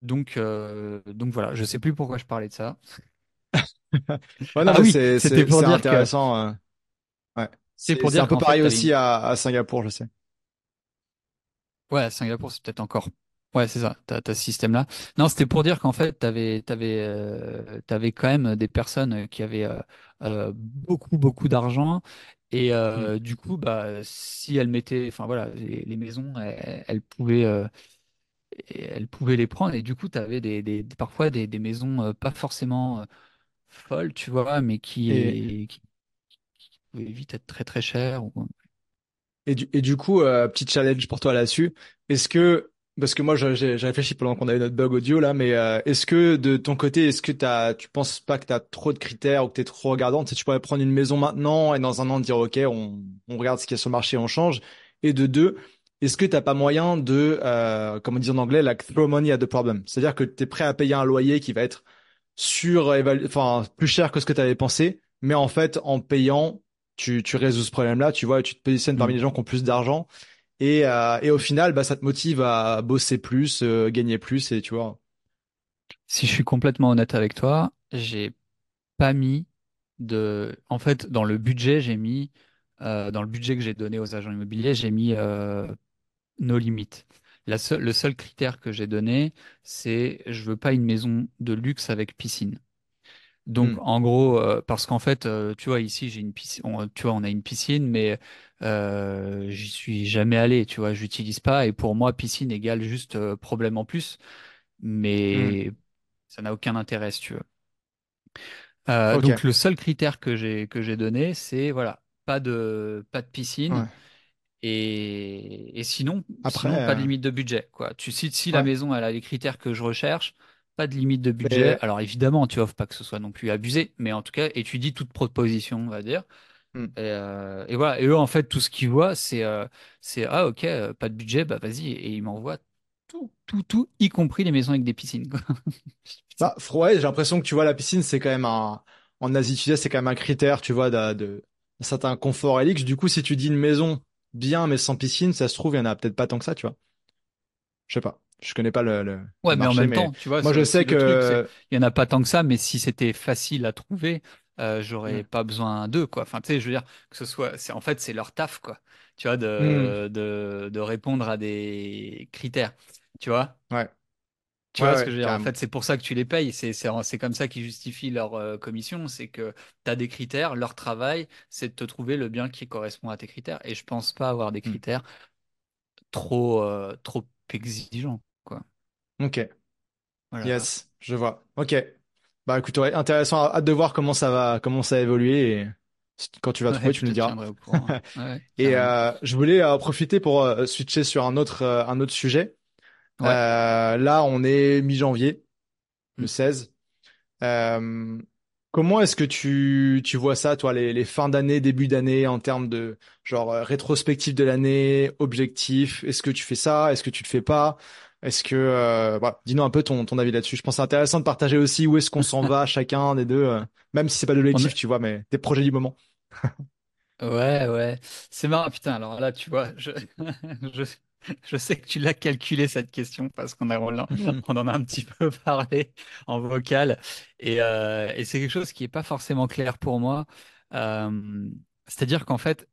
donc, euh, donc voilà, je sais plus pourquoi je parlais de ça. Ouais, non, Ah oui, c'était pour dire intéressant. Ouais. c'est pour c'est un dire peu fait, pareil avais une aussi à, à Singapour, je sais. Ouais, à Singapour, c'est peut-être encore. Ouais, c'est ça, t'as, t'as ce système-là. Non, c'était pour dire qu'en fait, t'avais, t'avais, euh, quand même des personnes qui avaient euh, beaucoup, beaucoup d'argent. Et Hmm. euh, du coup, bah, si elles mettaient, enfin voilà, les, les maisons, elles, elles pouvaient, euh, elles pouvaient les prendre. Et du coup, t'avais des, des, parfois des, des maisons euh, pas forcément euh, folles, tu vois, mais Et, qui, qui pouvaient vite être très, très chères. ou- Et du, et du coup, euh, petit challenge pour toi là-dessus. Est-ce que, parce que moi, j'ai réfléchi pendant qu'on a eu notre bug audio là, mais euh, est-ce que de ton côté, est-ce que t'as, tu penses pas que t'as trop de critères ou que t'es trop regardante? Si tu pourrais prendre une maison maintenant et dans un an dire, OK, on, on regarde ce qu'il y a sur le marché, on change. Et de deux, est-ce que t'as pas moyen de, euh, comme on dit en anglais, like throw money at the problem? C'est-à-dire que t'es prêt à payer un loyer qui va être sur, enfin, plus cher que ce que t'avais pensé, mais en fait, en payant tu, tu résous ce problème-là, tu vois, et tu te positionnes parmi Hmm. les gens qui ont plus d'argent. Et, euh, et au final, bah, ça te motive à bosser plus, euh, gagner plus, et tu vois. Si je suis complètement honnête avec toi, j'ai pas mis de. En fait, dans le budget, j'ai mis. euh, dans le budget que j'ai donné aux agents immobiliers, j'ai mis euh, nos limites. La le seul critère que j'ai donné, c'est je veux pas une maison de luxe avec piscine. Donc, Hmm, en gros, euh, parce qu'en fait, euh, tu vois, ici, j'ai une piscine, on- tu vois, on a une piscine, mais euh, j'y suis jamais allé, tu vois, j'utilise pas. Et pour moi, piscine égale juste problème en plus, mais ça n'a aucun intérêt, si tu veux. Donc le seul critère que j'ai que j'ai donné, c'est voilà, pas de pas de piscine ouais. et, et sinon Après, sinon pas de limite de budget quoi. Tu si si la maison elle a les critères que je recherche, pas de limite de budget. Mais, Alors évidemment, tu offres pas que ce soit non plus abusé, mais en tout cas étudie toute proposition, on va dire. hmm. Et, euh, et voilà. Et eux en fait tout ce qu'ils voient c'est euh, c'est ah ok euh, pas de budget bah vas-y et ils m'envoient tout tout tout y compris les maisons avec des piscines. Putain. Bah, ouais, j'ai l'impression que tu vois, la piscine, c'est quand même un, en Asie du Sud-Est, c'est quand même un critère, tu vois, de, de, d'un certain confort et. Du coup, si tu dis une maison bien, mais sans piscine, ça se trouve, il y en a peut-être pas tant que ça, tu vois. Je sais pas. Je connais pas le, le, le Ouais, mais en même mais temps, tu vois, moi, je sais le truc, que, il y en a pas tant que ça, mais si c'était facile à trouver, euh, j'aurais hmm, pas besoin d'eux, quoi. Enfin, tu sais, je veux dire que ce soit, c'est en fait c'est leur taf, quoi. Tu vois, de de de répondre à des critères. Tu vois, ouais, tu ouais, vois ce que je veux dire? En fait, c'est pour ça que tu les payes. C'est c'est c'est comme ça qu'ils justifient leur euh, commission, c'est que tu as des critères, leur travail, c'est de te trouver le bien qui correspond à tes critères. Et je pense pas avoir des Hmm. critères trop euh, trop exigeants, quoi. Ok. Voilà. Yes, je vois. Ok. Bah écoute, ouais, intéressant. Hâte de voir comment ça va, comment ça va évoluer. Et quand tu vas Ouais, trouver, tu me te diras. Ouais, Et euh, je voulais euh, profiter pour euh, switcher sur un autre, euh, un autre sujet. Là, on est mi-janvier, le Mm. 16. Euh, comment est-ce que tu, tu vois ça, toi, les, les fins d'année, début d'année, en termes de genre rétrospective de l'année, objectif? Est-ce que tu fais ça? Est-ce que tu le fais pas? Est-ce que euh, voilà, dis-nous un peu ton, ton avis là-dessus. Je pense que c'est intéressant de partager aussi où est-ce qu'on s'en va chacun des deux, euh, même si c'est pas On l'objectif, tu vois, mais tes projets du moment. Ouais, ouais. C'est marrant, putain. Alors là, tu vois, je, je, je sais que tu l'as calculé cette question parce qu'on a, on en on en a un petit peu parlé en vocal. Et, euh, et c'est quelque chose qui est pas forcément clair pour moi. C'est-à-dire qu'en fait,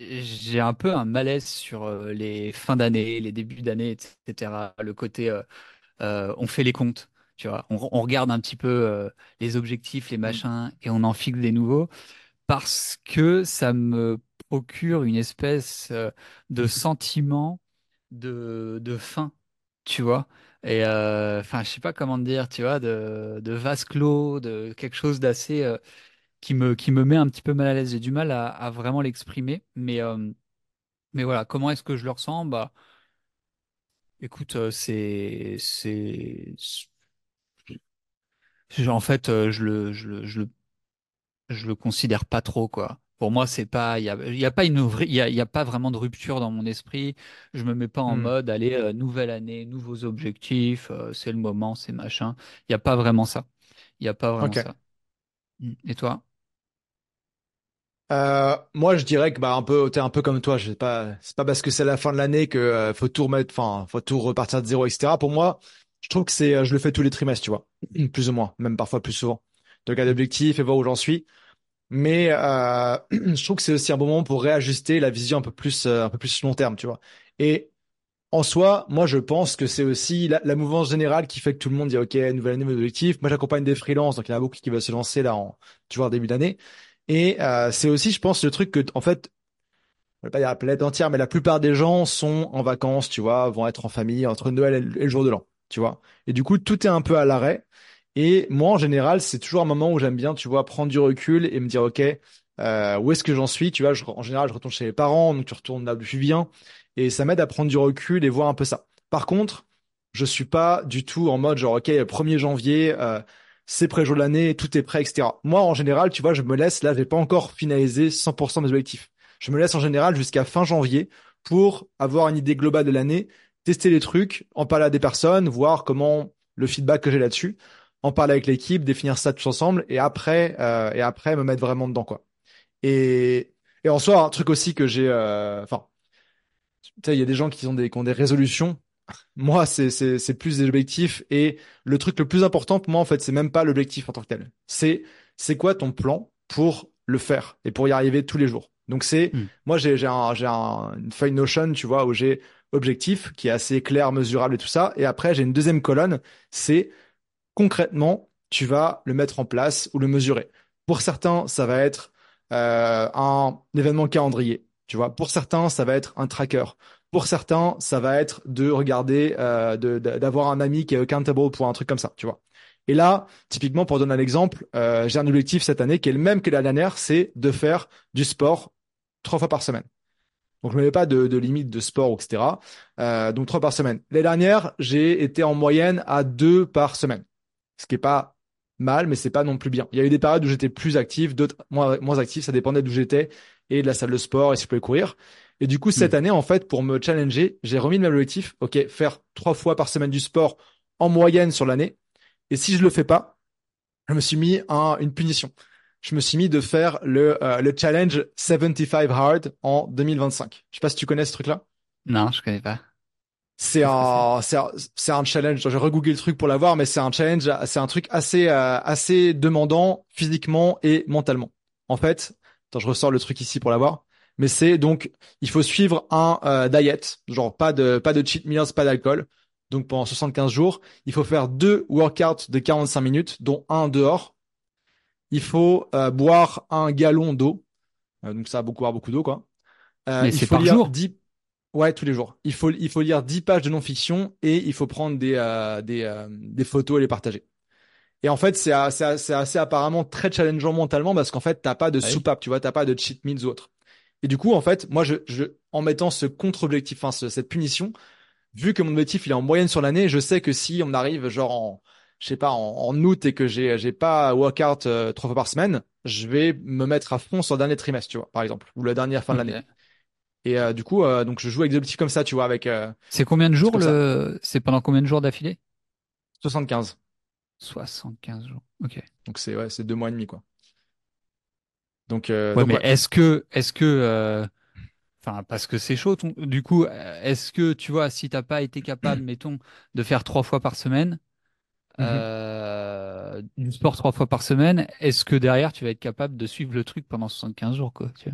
j'ai un peu un malaise sur euh, les fins d'année, les débuts d'année, etc. Le côté, euh, euh, on fait les comptes. Tu vois, on, on regarde un petit peu euh, les objectifs, les Mm. machins, et on en fixe des nouveaux parce que ça me procure une espèce de sentiment de, de faim, tu vois. Et enfin, je sais pas comment te dire, tu vois, de, de vase clos, de quelque chose d'assez qui me, qui me met un petit peu mal à l'aise. J'ai du mal à, à vraiment l'exprimer, mais, euh, mais voilà, comment est-ce que je le ressens? Bah, écoute, euh, c'est, c'est, c'est- en fait, euh, je le, je le, je le je le considère pas trop, quoi. Pour moi, c'est pas, il y a, il y a pas une, vraie- il y a, il y a pas vraiment de rupture dans mon esprit. Je me mets pas en Mm. mode, allez, euh, nouvelle année, nouveaux objectifs, euh, c'est le moment, c'est machin. Il y a pas vraiment ça. Il y a pas vraiment Ok. ça. Mm. Et toi? Euh, moi, je dirais que bah un peu, t'es un peu comme toi. Je sais pas, c'est pas parce que c'est la fin de l'année que euh, faut tout remettre, enfin, faut tout repartir de zéro, etc. Pour moi, je trouve que c'est, euh, je le fais tous les trimestres, tu vois, plus ou moins, même parfois plus souvent. Donc, un objectif et voir où j'en suis. Mais euh, je trouve que c'est aussi un bon moment pour réajuster la vision un peu plus, euh, un peu plus long terme, tu vois. Et en soi, moi, je pense que c'est aussi la, la mouvance générale qui fait que tout le monde dit, OK, nouvelle année, nouvel objectif. Moi, j'accompagne des freelances, donc il y en a beaucoup qui veulent se lancer là en, tu vois, début d'année. Et euh, c'est aussi, je pense, le truc que, en fait, je vais pas dire la planète entière, mais la plupart des gens sont en vacances, tu vois, vont être en famille entre Noël et le, jour de l'an, tu vois. Et du coup, tout est un peu à l'arrêt. Et moi, en général, c'est toujours un moment où j'aime bien, tu vois, prendre du recul et me dire, OK, euh, où est-ce que j'en suis? Tu vois, en général, je retourne chez les parents, donc tu retournes là où tu viens. Et ça m'aide à prendre du recul et voir un peu ça. Par contre, je suis pas du tout en mode genre, OK, 1er janvier, euh, c'est près jour de l'année, tout est prêt, etc. Moi, en général, tu vois, je me laisse, là, j'ai pas encore finalisé 100% mes objectifs. Je me laisse en général jusqu'à fin janvier pour avoir une idée globale de l'année, tester les trucs, en parler à des personnes, voir comment le feedback que j'ai là-dessus, en parler avec l'équipe, définir ça tous ensemble, et après, euh, et après me mettre vraiment dedans, quoi. Et, et en soi, un truc aussi que j'ai, euh, enfin, tu sais, il y a des gens qui ont des, qui ont des résolutions. Moi, c'est, plus des objectifs. Et le truc le plus important pour moi, en fait, c'est même pas l'objectif en tant que tel. C'est, c'est quoi ton plan pour le faire et pour y arriver tous les jours? Donc c'est, Mm. moi, j'ai, j'ai un, j'ai un, une feuille Notion, tu vois, où j'ai objectif qui est assez clair, mesurable et tout ça. Et après, j'ai une deuxième colonne. C'est concrètement, tu vas le mettre en place ou le mesurer. Pour certains, ça va être euh, un événement calendrier. Tu vois, pour certains, ça va être un tracker. Pour certains, ça va être de regarder, euh, d'avoir un ami qui est accountable pour un truc comme ça. Tu vois. Et là, typiquement, pour donner un exemple, euh, j'ai un objectif cette année qui est le même que la dernière, c'est de faire du sport trois fois par semaine. Donc, je ne mets pas de, de limite de sport, etc. Euh, donc, trois par semaine. L'année dernière, j'ai été en moyenne à deux par semaine ce qui est pas mal, mais c'est pas non plus bien. Il y a eu des périodes où j'étais plus actif, d'autres moins, moins actif, ça dépendait d'où j'étais et de la salle de sport et si je pouvais courir. Et du coup, cette Mm. année, en fait, pour me challenger, j'ai remis le même objectif, ok, faire trois fois par semaine du sport en moyenne sur l'année. Et si je le fais pas, je me suis mis un, une punition. Je me suis mis de faire le, euh, le challenge 75 hard en 2025. Je sais pas si tu connais ce truc-là. Non, je connais pas. C'est? un, c'est un, c'est un challenge. J'ai regooglé le truc pour l'avoir, mais c'est un challenge, c'est un truc assez, euh, assez demandant physiquement et mentalement. En fait, attends, je ressors le truc ici pour l'avoir. Mais c'est donc, il faut suivre un euh, diet, genre pas de, pas de cheat meals, pas d'alcool. Donc pendant 75 jours, il faut faire deux workouts de 45 minutes, dont un dehors. Il faut euh, boire un gallon d'eau. Euh, donc ça va beaucoup boire beaucoup d'eau, quoi. Euh, Mais il c'est faut par lire jour. 10 Ouais, tous les jours. Il faut, il faut lire 10 pages de non-fiction et il faut prendre des, euh, des, euh, des photos et les partager. Et en fait, c'est assez, assez, assez apparemment très challengeant mentalement parce qu'en fait, t'as pas de Ah soupape, tu vois, t'as pas de cheat meals ou autre. Et du coup, en fait, moi, je, je, en mettant ce contre-objectif, enfin, ce- cette punition, vu que mon objectif il est en moyenne sur l'année, je sais que si on arrive genre en, je sais pas, en, en août et que j'ai j'ai pas workout euh, trois fois par semaine, je vais me mettre à fond sur le dernier trimestre, tu vois, par exemple, ou la dernière fin de l'année. Et euh, du coup, euh, donc je joue avec des objectifs comme ça, tu vois, avec C'est combien de jours le... C'est pendant combien de jours d'affilée? 75. 75 jours. Ok. Donc c'est ouais, c'est deux mois et demi quoi. Donc euh, Ouais, donc mais ouais. est-ce que, est-ce que, euh, enfin, parce que c'est chaud, ton- du coup, euh, est-ce que, tu vois, si t'as pas été capable, mettons, de faire trois fois par semaine, Mhm. euh, du sport trois fois par semaine, est-ce que derrière, tu vas être capable de suivre le truc pendant 75 jours, quoi, tu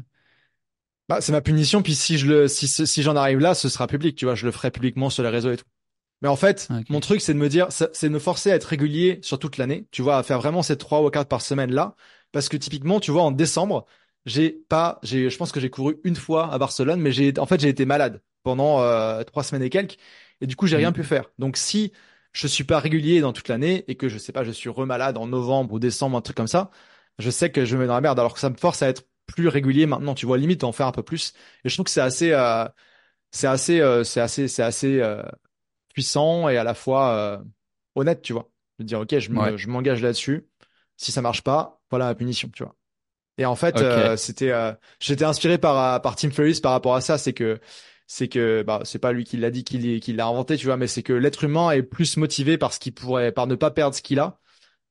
Bah, c'est ma punition. Puis si je le, si, si j'en arrive là, ce sera public, tu vois. Je le ferai publiquement sur les réseaux et tout. Mais en fait, vois? Mon truc, c'est de me dire, c'est de me forcer à être régulier sur toute l'année, tu vois, à faire vraiment ces trois ou quatre par semaine là. Parce que typiquement, tu vois, en décembre, j'ai pas, j'ai, je pense que j'ai couru une fois à Barcelone, mais j'ai, en fait, j'ai été malade pendant euh, trois semaines et quelques. Et du coup, j'ai rien Mm. pu faire. Donc si je suis pas régulier dans toute l'année et que je sais pas, je suis remalade en novembre ou décembre, un truc comme ça, je sais que je me mets dans la merde. Alors que ça me force à être plus régulier maintenant, tu vois, limite en faire un peu plus. Et je trouve que c'est assez, euh, c'est assez, euh, c'est assez, c'est assez euh, puissant et à la fois euh, honnête, tu vois. De dire, ok, je Ouais. me, je m'engage là-dessus. Si ça marche pas, voilà la punition, tu vois. Et en fait, euh, c'était, euh, j'étais inspiré par euh, par Tim Ferriss par rapport à ça. C'est que, c'est que, bah, c'est pas lui qui l'a dit, qui l'a qui l'a inventé, tu vois, mais c'est que l'être humain est plus motivé par ce qu'il pourrait, par ne pas perdre ce qu'il a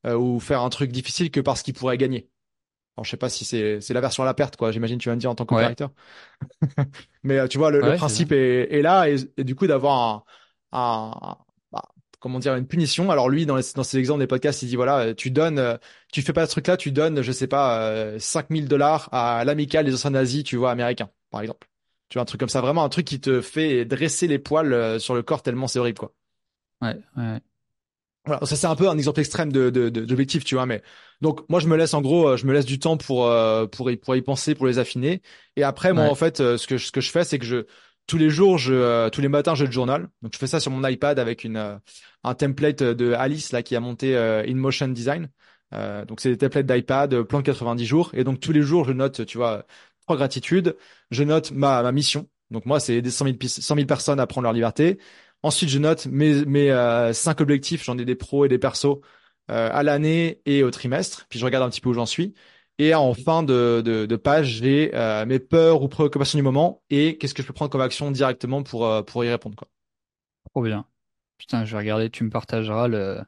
euh, ou faire un truc difficile que par ce qu'il pourrait gagner. Alors, je sais pas si c'est c'est la version à la perte, quoi. J'imagine tu vas me dire en tant Ouais. qu'opérateur. Mais euh, tu vois, le, le Ouais, principe est, est là et, et du coup d'avoir un, un- comment dire, une punition. Alors lui, dans, les, dans ses exemples des podcasts, il dit voilà, euh, tu donnes, euh, tu fais pas ce truc-là, tu donnes, je sais pas, euh, 5000 dollars à l'amicale des anciens nazis, tu vois, américains, par exemple. Tu vois, un truc comme ça, vraiment un truc qui te fait dresser les poils euh, sur le corps tellement c'est horrible, quoi. Ouais, ouais. Voilà, ça c'est un peu un exemple extrême de de- de- d'objectif, tu vois, mais donc moi je me laisse en gros, euh, je me laisse du temps pour euh, pour y pour y penser, pour les affiner, et après moi Ouais. en fait euh, ce que ce que je fais c'est que je tous les jours euh, tous les matins je le journal, donc je fais ça sur mon iPad avec une euh, un template de Alice là qui a monté euh, InMotion Design, Euh, donc c'est des templates d'iPad, plan de 90 jours, et donc tous les jours je note, tu vois, trois gratitudes, je note ma ma mission, donc moi c'est aider 100 000 pis- 100 000 personnes à prendre leur liberté. Ensuite, je note mes, mes cinq objectifs, j'en ai des pros et des persos à l'année et au trimestre, puis je regarde un petit peu où j'en suis. Et en fin de, de, de page, j'ai euh, mes peurs ou préoccupations du moment et qu'est-ce que je peux prendre comme action directement pour, euh, pour y répondre, quoi. Trop bien. Putain, je vais regarder, tu me partageras le,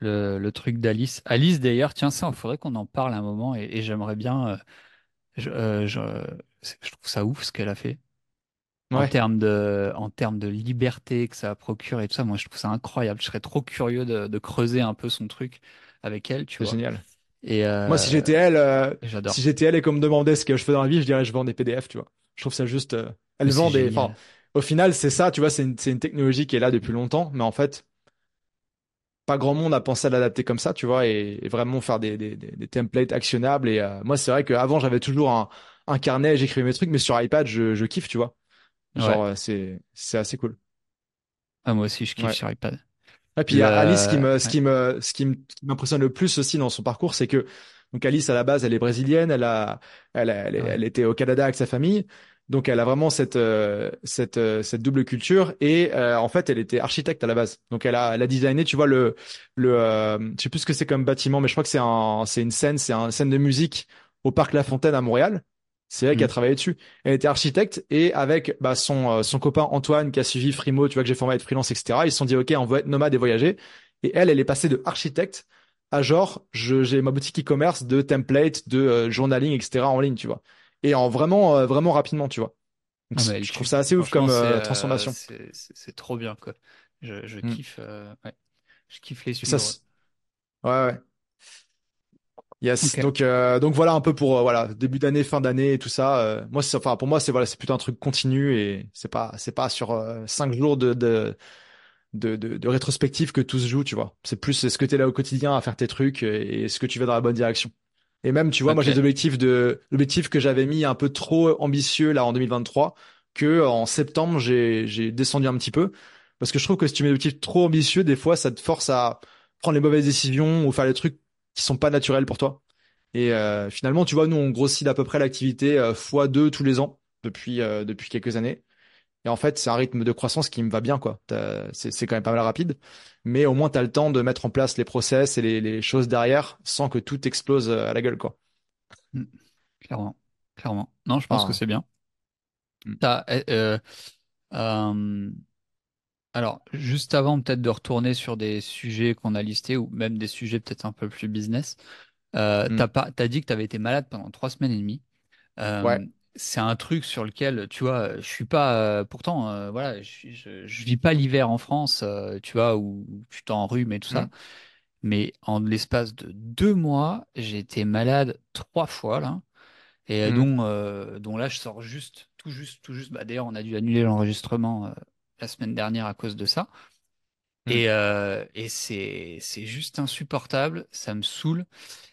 le, le truc d'Alice. Alice, d'ailleurs, tiens, ça, il faudrait qu'on en parle un moment et, et j'aimerais bien. euh, je, je, trouve ça ouf ce qu'elle a fait. En termes de, en termes de liberté que ça procure et tout ça, moi, je trouve ça incroyable. Je serais trop curieux de, de creuser un peu son truc avec elle, tu c'est vois. génial. Et Moi, si euh, j'étais elle, euh, j'adore. si j'étais elle et qu'on me demandait ce que je fais dans la vie, je dirais je vends des PDF, tu vois. Je trouve ça juste, euh, elle Mais c'est vend des, enfin, génial. au final, c'est ça, tu vois, c'est une, c'est une technologie qui est là depuis longtemps, mais en fait, pas grand monde a pensé à l'adapter comme ça, tu vois, et, et vraiment faire des, des, des, des templates actionnables. Et euh, moi, c'est vrai qu'avant, j'avais toujours un, un carnet, j'écrivais mes trucs, mais sur iPad, je, je kiffe, tu vois. Ouais. Genre, euh, c'est, c'est assez cool. Ah, moi aussi, je kiffe Ouais. sur iPad. Et puis il y a Alice, ce qui me, ce qui me, ce qui m'impressionne le plus aussi dans son parcours, c'est que donc Alice à la base, elle est brésilienne, elle a, elle, a- elle, Ouais. elle était au Canada avec sa famille, donc elle a vraiment cette, euh, cette, euh, cette double culture et euh, en fait elle était architecte à la base, donc elle a, elle a designé, tu vois le, le, euh, je sais plus ce que c'est comme bâtiment, mais je crois que c'est un, c'est une scène, c'est une scène de musique au parc La Fontaine à Montréal. C'est elle qui a Mm. travaillé dessus. Elle était architecte et avec bah, son, euh, son copain Antoine qui a suivi Frimo, tu vois que j'ai formé à être freelance, etc. Ils se sont dit ok, on veut être nomade et voyager. Et elle, elle est passée de architecte à genre, je, j'ai ma boutique e-commerce de templates, de euh, journaling, etc. en ligne, tu vois. Et en vraiment, euh, vraiment rapidement, tu vois. Donc mais elle je trouve ça assez ouf comme euh, transformation. c'est trop bien, quoi. Je, je Mm. kiffe, euh, ouais. Je kiffe les ça, c'est- ouais, ouais. Yes. Donc, euh, donc voilà un peu pour euh, voilà début d'année, fin d'année et tout ça. Euh, moi, c'est enfin pour moi c'est voilà c'est plutôt un truc continu et c'est pas c'est pas sur euh, cinq jours de, de de, de, de rétrospective que tout se joue, tu vois. C'est plus est-ce que tu es là au quotidien à faire tes trucs et est-ce que tu vas dans la bonne direction? Et même, tu vois, moi j'ai des objectifs de l'objectif que j'avais mis un peu trop ambitieux là en 2023 que en septembre j'ai j'ai descendu un petit peu parce que je trouve que si tu mets des objectifs trop ambitieux, des fois ça te force à prendre les mauvaises décisions ou faire les trucs qui sont pas naturels pour toi. Et euh, finalement, tu vois, nous on grossit d'à peu près l'activité euh, fois deux tous les ans depuis euh, depuis quelques années. Et en fait, c'est un rythme de croissance qui me va bien, quoi. C'est c'est quand même pas mal rapide. Mais au moins, tu as le temps de mettre en place les process et les, les choses derrière sans que tout explose à la gueule, quoi. Mm. Clairement. Clairement. Non, je pense que Enfin, c'est bien. mm. T'as, euh, euh, euh, alors, juste avant peut-être de retourner sur des sujets qu'on a listés ou même des sujets peut-être un peu plus business, euh, Mm. t'as pas, t'as dit que tu avais été malade pendant trois semaines et demie. ouais. Euh, c'est un truc sur lequel, tu vois, je suis pas. euh, pourtant, euh, voilà, je, je, je vis pas l'hiver en France, euh, tu vois, où tu t'enrhumes et tout ça. Mm. Mais en l'espace de deux mois, j'ai été malade trois fois là, et Mm. dont, euh, dont là, je sors juste, tout juste, tout juste. Bah, d'ailleurs, on a dû annuler l'enregistrement la semaine dernière à cause de ça. Mm. Et, euh, et c'est, c'est juste insupportable, ça me saoule.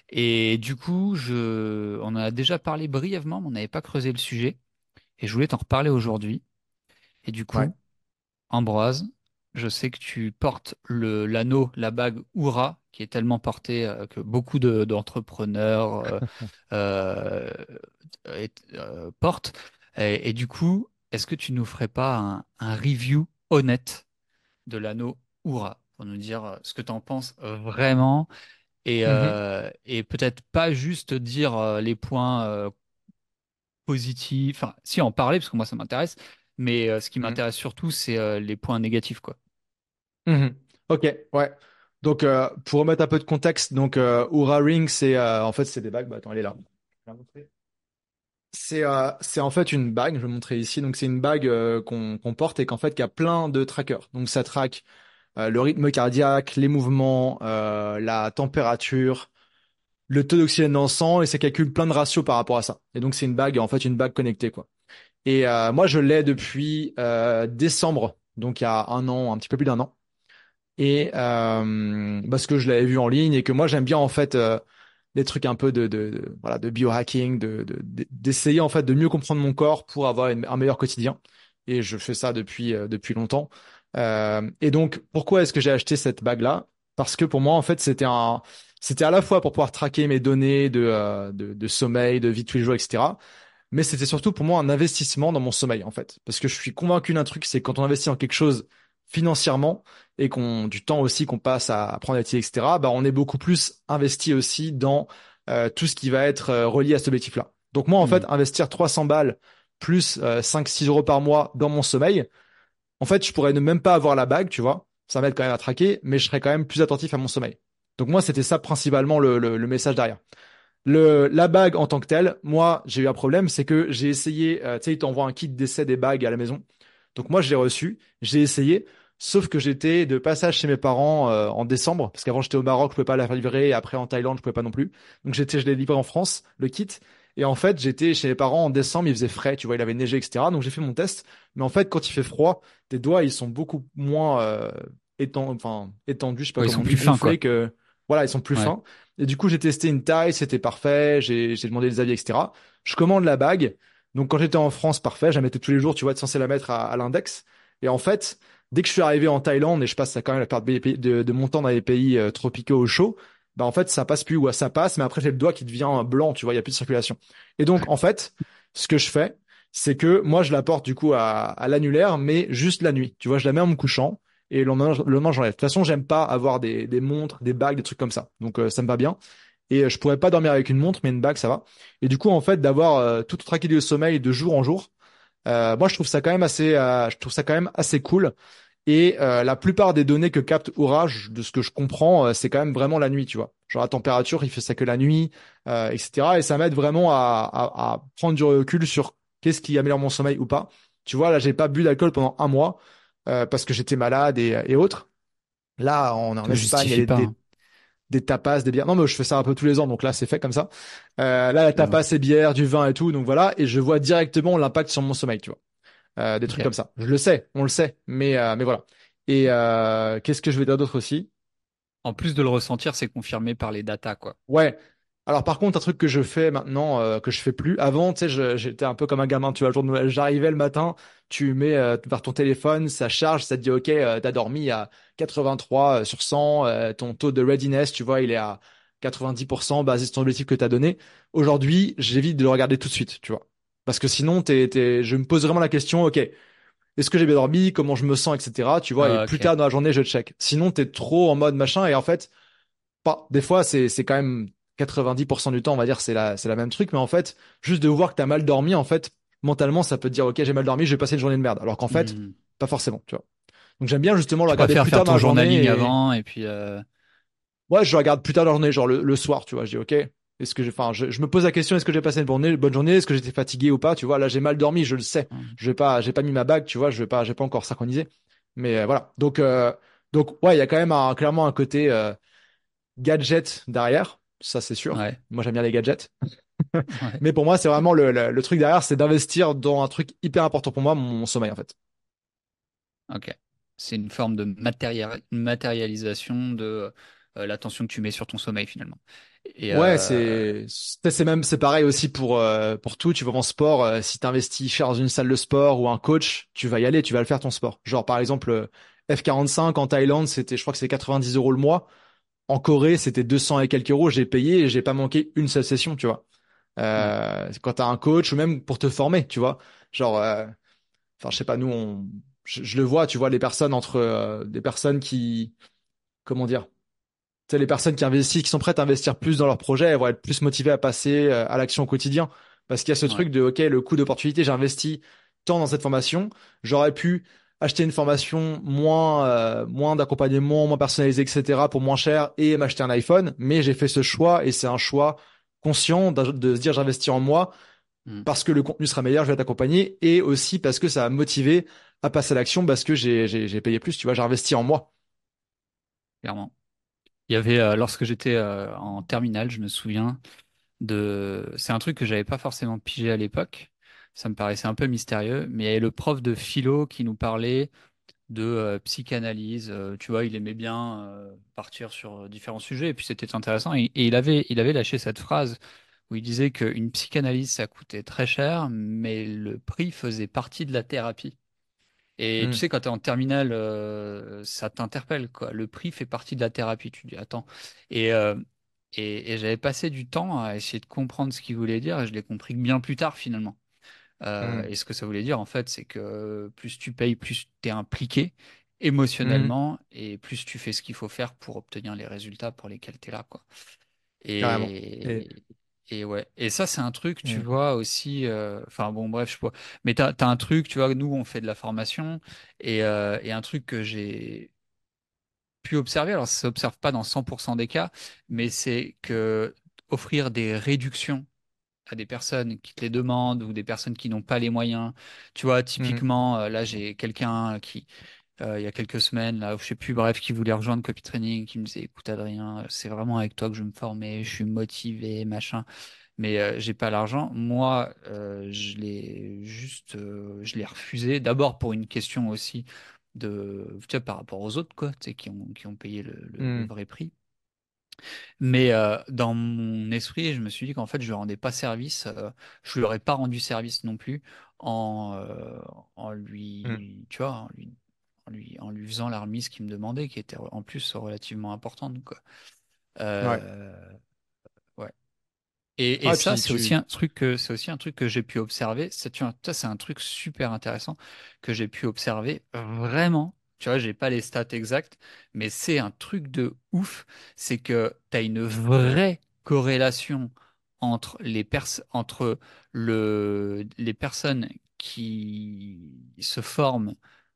Et du coup, je, on en a déjà parlé brièvement, mais on n'avait pas creusé le sujet. Et je voulais t'en reparler aujourd'hui. Et du Ouais. coup, Ambroise, je sais que tu portes le, l'anneau, la bague Oura, qui est tellement portée euh, que beaucoup de, d'entrepreneurs euh, et- portent. Et, et du coup, est-ce que tu nous ferais pas un, un review honnête de l'anneau Oura pour nous dire euh, ce que tu en penses vraiment et, Mhm. euh, et peut-être pas juste dire euh, les points euh, positifs, enfin, si en parler, parce que moi ça m'intéresse, mais euh, ce qui Mhm. m'intéresse surtout, c'est les points négatifs, quoi. Mhm. Ok, ouais. Donc, pour remettre un peu de contexte, donc Oura Ring, c'est en fait c'est des bagues. Bah, attends, elle est là. Je vais la montrer. C'est euh, c'est en fait une bague. Je vais montrer ici. Donc, c'est une bague euh, qu'on qu'on porte et qu'en fait, qui a plein de trackers. Donc, ça traque euh, le rythme cardiaque, les mouvements, euh, la température, le taux d'oxygène dans le sang et ça calcule plein de ratios par rapport à ça. Et donc, c'est une bague, en fait, une bague connectée, quoi. Et euh, moi, je l'ai depuis euh, décembre, donc il y a un an, un petit peu plus d'un an. et euh, parce que je l'avais vu en ligne et que moi j'aime bien en fait euh, des trucs un peu de, de, de- voilà de biohacking, de de- de- d'essayer en fait de mieux comprendre mon corps pour avoir un meilleur quotidien. Et je fais ça depuis euh, depuis longtemps. Euh, et donc pourquoi est-ce que j'ai acheté cette bague là? Parce que pour moi en fait c'était un c'était à la fois pour pouvoir traquer mes données de, euh, de sommeil, de vie tous les jours, etc. Mais c'était surtout pour moi un investissement dans mon sommeil, en fait. Parce que je suis convaincu d'un truc, c'est quand on investit en quelque chose financièrement et qu'on, du temps aussi qu'on passe à apprendre à etc., bah, on est beaucoup plus investi aussi dans euh, tout ce qui va être euh, relié à cet objectif-là. Donc moi, en fait, Hmm. investir 300 balles plus euh, 5-6 euros par mois dans mon sommeil, en fait, je pourrais ne même pas avoir la bague, tu vois. Ça m'aide quand même à traquer, mais je serais quand même plus attentif à mon sommeil. Donc moi, c'était ça principalement le, le, le message derrière. Le, la bague en tant que telle, moi, j'ai eu un problème, c'est que j'ai essayé, euh, tu sais, ils t'envoient un kit d'essai des bagues à la maison. Donc moi, je l'ai reçu, j'ai essayé, sauf que j'étais de passage chez mes parents euh, en décembre, parce qu'avant j'étais au Maroc, je pouvais pas la faire livrer, et après en Thaïlande, je pouvais pas non plus. Donc j'étais, je l'ai livré en France, le kit. Et en fait, j'étais chez mes parents en décembre, il faisait frais, tu vois, il avait neigé, etc. Donc j'ai fait mon test. Mais en fait, quand il fait froid, tes doigts, ils sont beaucoup moins euh, étend- enfin, étendus, je sais pas Ouais, ils sont plus fins, quoi. que, voilà, ils sont plus Ouais. fins. Et du coup, j'ai testé une taille, c'était parfait, j'ai j'ai demandé des avis, etc. Je commande la bague. Donc quand j'étais en France, parfait, je la mettais tous les jours, tu vois, être censé la mettre à, à l'index. Et en fait, dès que je suis arrivé en Thaïlande et je passe quand même la période de, de, de mon temps dans les pays euh, tropicaux au chaud, bah en fait, ça passe plus ou ça passe, mais après j'ai le doigt qui devient blanc, tu vois, il y a plus de circulation. Et donc en fait, ce que je fais, c'est que moi je la porte du coup à, à l'annulaire, mais juste la nuit. Tu vois, je la mets en me couchant et le lendemain, le lendemain j'enlève. De toute façon, j'aime pas avoir des, des montres, des bagues, des trucs comme ça. Donc euh, ça me va bien. Et euh, je pourrais pas dormir avec une montre, mais une bague, ça va. Et du coup, en fait, d'avoir euh, tout traqué du sommeil de jour en jour, euh, moi, je trouve ça quand même assez, euh, je trouve ça quand même assez cool. Et euh, la plupart des données que capte Orage, de ce que je comprends, euh, c'est quand même vraiment la nuit, tu vois. Genre la température, il fait ça que la nuit, euh, etc. Et ça m'aide vraiment à, à, à prendre du recul sur qu'est-ce qui améliore mon sommeil ou pas. Tu vois, là, j'ai pas bu d'alcool pendant un mois euh, parce que j'étais malade et, et autres. Là, on est en Espagne, il y a des, pas. Des, tapas, des bières. Non, mais je fais ça un peu tous les ans, donc là, c'est fait comme ça. Euh, là, la J'avoue. tapas, et bière, du vin et tout, donc voilà. Et je vois directement l'impact sur mon sommeil, tu vois. Euh, des trucs comme ça. Je le sais, on le sait, mais, euh, mais voilà. Et qu'est-ce que je vais dire d'autre aussi? En plus de le ressentir, c'est confirmé par les datas, quoi. Ouais. Alors par contre, un truc que je fais maintenant, euh, que je fais plus. Avant, tu sais, j'étais un peu comme un gamin, tu vois, le jour de Noël, j'arrivais le matin, tu mets euh, vers ton téléphone, ça charge, ça te dit, OK, euh, t'as dormi à 83 sur 100, euh, ton taux de readiness, tu vois, il est à 90% basé sur ton objectif que t'as donné. Aujourd'hui, j'évite de le regarder tout de suite, tu vois. Parce que sinon, t'es, t'es, je me pose vraiment la question, OK, est-ce que j'ai bien dormi, comment je me sens, etc. Tu vois, et Ah, plus tard dans la journée, je check. Sinon, t'es trop en mode machin, et en fait, pas. Des fois, c'est c'est quand même 90% du temps, on va dire, c'est la c'est la même truc, mais en fait, juste de voir que t'as mal dormi, en fait, mentalement, ça peut te dire, ok, j'ai mal dormi, je vais passer une journée de merde. Alors qu'en fait, Hmm. pas forcément, tu vois. Donc j'aime bien justement le regarder plus faire tard dans ton la journée. journaling Et... avant et puis. euh, Ouais, je regarde plus tard dans la journée, genre le, le soir, tu vois. Je dis, ok, est-ce que j'ai, enfin, je, je me pose la question, est-ce que j'ai passé une bonne, bonne journée, est-ce que j'étais fatigué ou pas, tu vois. Là, j'ai mal dormi, je le sais. Je vais pas, j'ai pas mis ma bague, tu vois. Je vais pas, j'ai pas encore synchronisé. Mais euh, voilà. Donc, euh, donc, ouais, il y a quand même un, clairement un côté euh, gadget derrière. Ça, c'est sûr. Ouais, Moi, j'aime bien les gadgets. ouais. Mais pour moi, c'est vraiment le, le, le truc derrière, c'est d'investir dans un truc hyper important pour moi, mon, mon sommeil, en fait. Ok. C'est une forme de matéria- matérialisation de euh, l'attention que tu mets sur ton sommeil finalement. Et Ouais, euh, c'est c'est même c'est pareil aussi pour euh, pour tout. Tu vas en sport, si t'investis cher dans une salle de sport ou un coach, tu vas y aller, tu vas le faire ton sport. Genre par exemple euh, F45 en Thaïlande, c'était je crois que c'est 90 euros le mois. En Corée, c'était 200 et quelques euros. J'ai payé et j'ai pas manqué une seule session, tu vois. ouais, Euh, quand t'as un coach ou même pour te former, tu vois. Genre, euh, enfin je sais pas, nous on, je, je le vois, tu vois les personnes entre euh, des personnes qui, comment dire tu sais, les personnes qui investissent, qui sont prêtes à investir plus dans leur projet, elles vont être plus motivées à passer euh, à l'action au quotidien. Parce qu'il y a ce ouais, truc de, OK, le coût d'opportunité, j'ai investi tant dans cette formation, j'aurais pu acheter une formation moins, euh, moins d'accompagnement, moins personnalisé, etc., pour moins cher et m'acheter un iPhone, mais j'ai fait ce choix et c'est un choix conscient de, de se dire j'investis en moi hmm, parce que le contenu sera meilleur, je vais être accompagné et aussi parce que ça va me motiver à passer à l'action parce que j'ai, payé plus, tu vois, j'ai investi en moi. clairement. Il y avait, euh, lorsque j'étais euh, en terminale, je me souviens de. C'est un truc que j'avais pas forcément pigé à l'époque. Ça me paraissait un peu mystérieux, mais il y avait le prof de philo qui nous parlait de euh, psychanalyse. tu vois, il aimait bien partir sur différents sujets, et puis c'était intéressant. Et, et il avait, il avait lâché cette phrase où il disait qu'une psychanalyse, ça coûtait très cher, mais le prix faisait partie de la thérapie. Et tu Hmm. sais, quand tu es en terminale, euh, ça t'interpelle, quoi. Le prix fait partie de la thérapie. Tu dis, attends. Et, euh, et, et j'avais passé du temps à essayer de comprendre ce qu'il voulait dire, et je l'ai compris bien plus tard, finalement. Euh, Hmm. et ce que ça voulait dire, en fait, c'est que plus tu payes, plus tu es impliqué Hmm. émotionnellement, et plus tu fais ce qu'il faut faire pour obtenir les résultats pour lesquels tu es là, quoi. Carrément. Et, Et, et ouais. Et ça, c'est un truc, tu vois, aussi. euh, Enfin, bon, bref, je sais pas. Mais t'as, t'as un truc, tu vois, nous, on fait de la formation. Et, euh, et un truc que j'ai pu observer, alors ça s'observe pas dans 100% des cas, mais c'est que offrir des réductions à des personnes qui te les demandent ou des personnes qui n'ont pas les moyens. Tu vois, Hmm. typiquement, euh, là, j'ai quelqu'un qui il y a quelques semaines, là, je sais plus, bref, qui voulait rejoindre Copy Training, qui me disait, écoute Adrien, c'est vraiment avec toi que je me former, je suis motivé, machin, mais euh, j'ai pas l'argent. Moi, euh, je l'ai juste, euh, je l'ai refusé. D'abord pour une question aussi de, tu vois, par rapport aux autres, quoi, tu sais, qui ont, qui ont payé le, le- le Hmm. vrai prix. Mais euh, dans mon esprit, je me suis dit qu'en fait, je lui rendais pas service, euh, je lui aurais pas rendu service non plus en, euh, en Hmm. lui, tu vois, en lui, en lui, en lui faisant la remise qu'il me demandait, qui était en plus relativement importante, quoi. Ouais. Euh, ouais. Et, et Ah, ça, c'est aussi un truc que c'est aussi un truc que j'ai pu observer. C'est tu vois, ça, c'est un truc super intéressant que j'ai pu observer vraiment. Tu vois, j'ai pas les stats exactes, mais c'est un truc de ouf. C'est que tu as une vraie corrélation entre les pers entre le les personnes qui se forment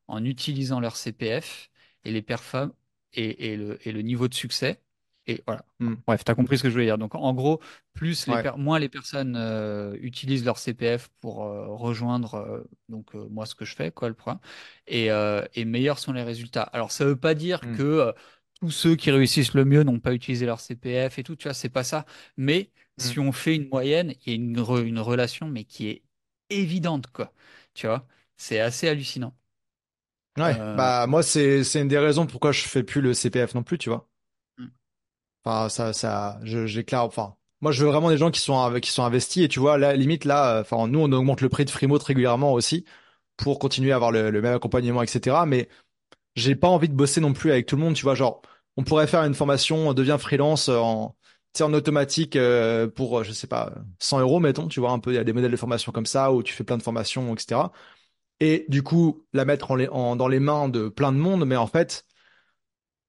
en utilisant leur CPF et les perfums et, et le, et le niveau de succès. Et voilà. Hmm. Bref, tu as compris ce que je voulais dire. Donc, en gros, plus les Ouais. moins les personnes euh, utilisent leur CPF pour euh, rejoindre euh, donc euh, moi ce que je fais quoi le point et, euh, et meilleurs sont les résultats. Alors ça veut pas dire Hmm. que euh, tous ceux qui réussissent le mieux n'ont pas utilisé leur CPF et tout, tu vois, c'est pas ça. Mais Hmm. si on fait une moyenne, il y a une, re- une relation mais qui est évidente quoi. Tu vois, c'est assez hallucinant. Ouais. Euh, Bah moi c'est c'est une des raisons pourquoi je fais plus le CPF non plus, tu vois. mm, Enfin ça ça je j'éclaire. Enfin moi je veux vraiment des gens qui sont qui sont investis et tu vois là limite là. euh, Enfin nous on augmente le prix de Freemote régulièrement aussi pour continuer à avoir le, le même accompagnement etc. Mais j'ai pas envie de bosser non plus avec tout le monde, tu vois. Genre on pourrait faire une formation on devient freelance en tu sais, en automatique euh, pour euh, je sais pas 100 euros mettons, tu vois un peu il y a des modèles de formation comme ça où tu fais plein de formations etc. et du coup la mettre en les- en- dans les mains de plein de monde, mais en fait,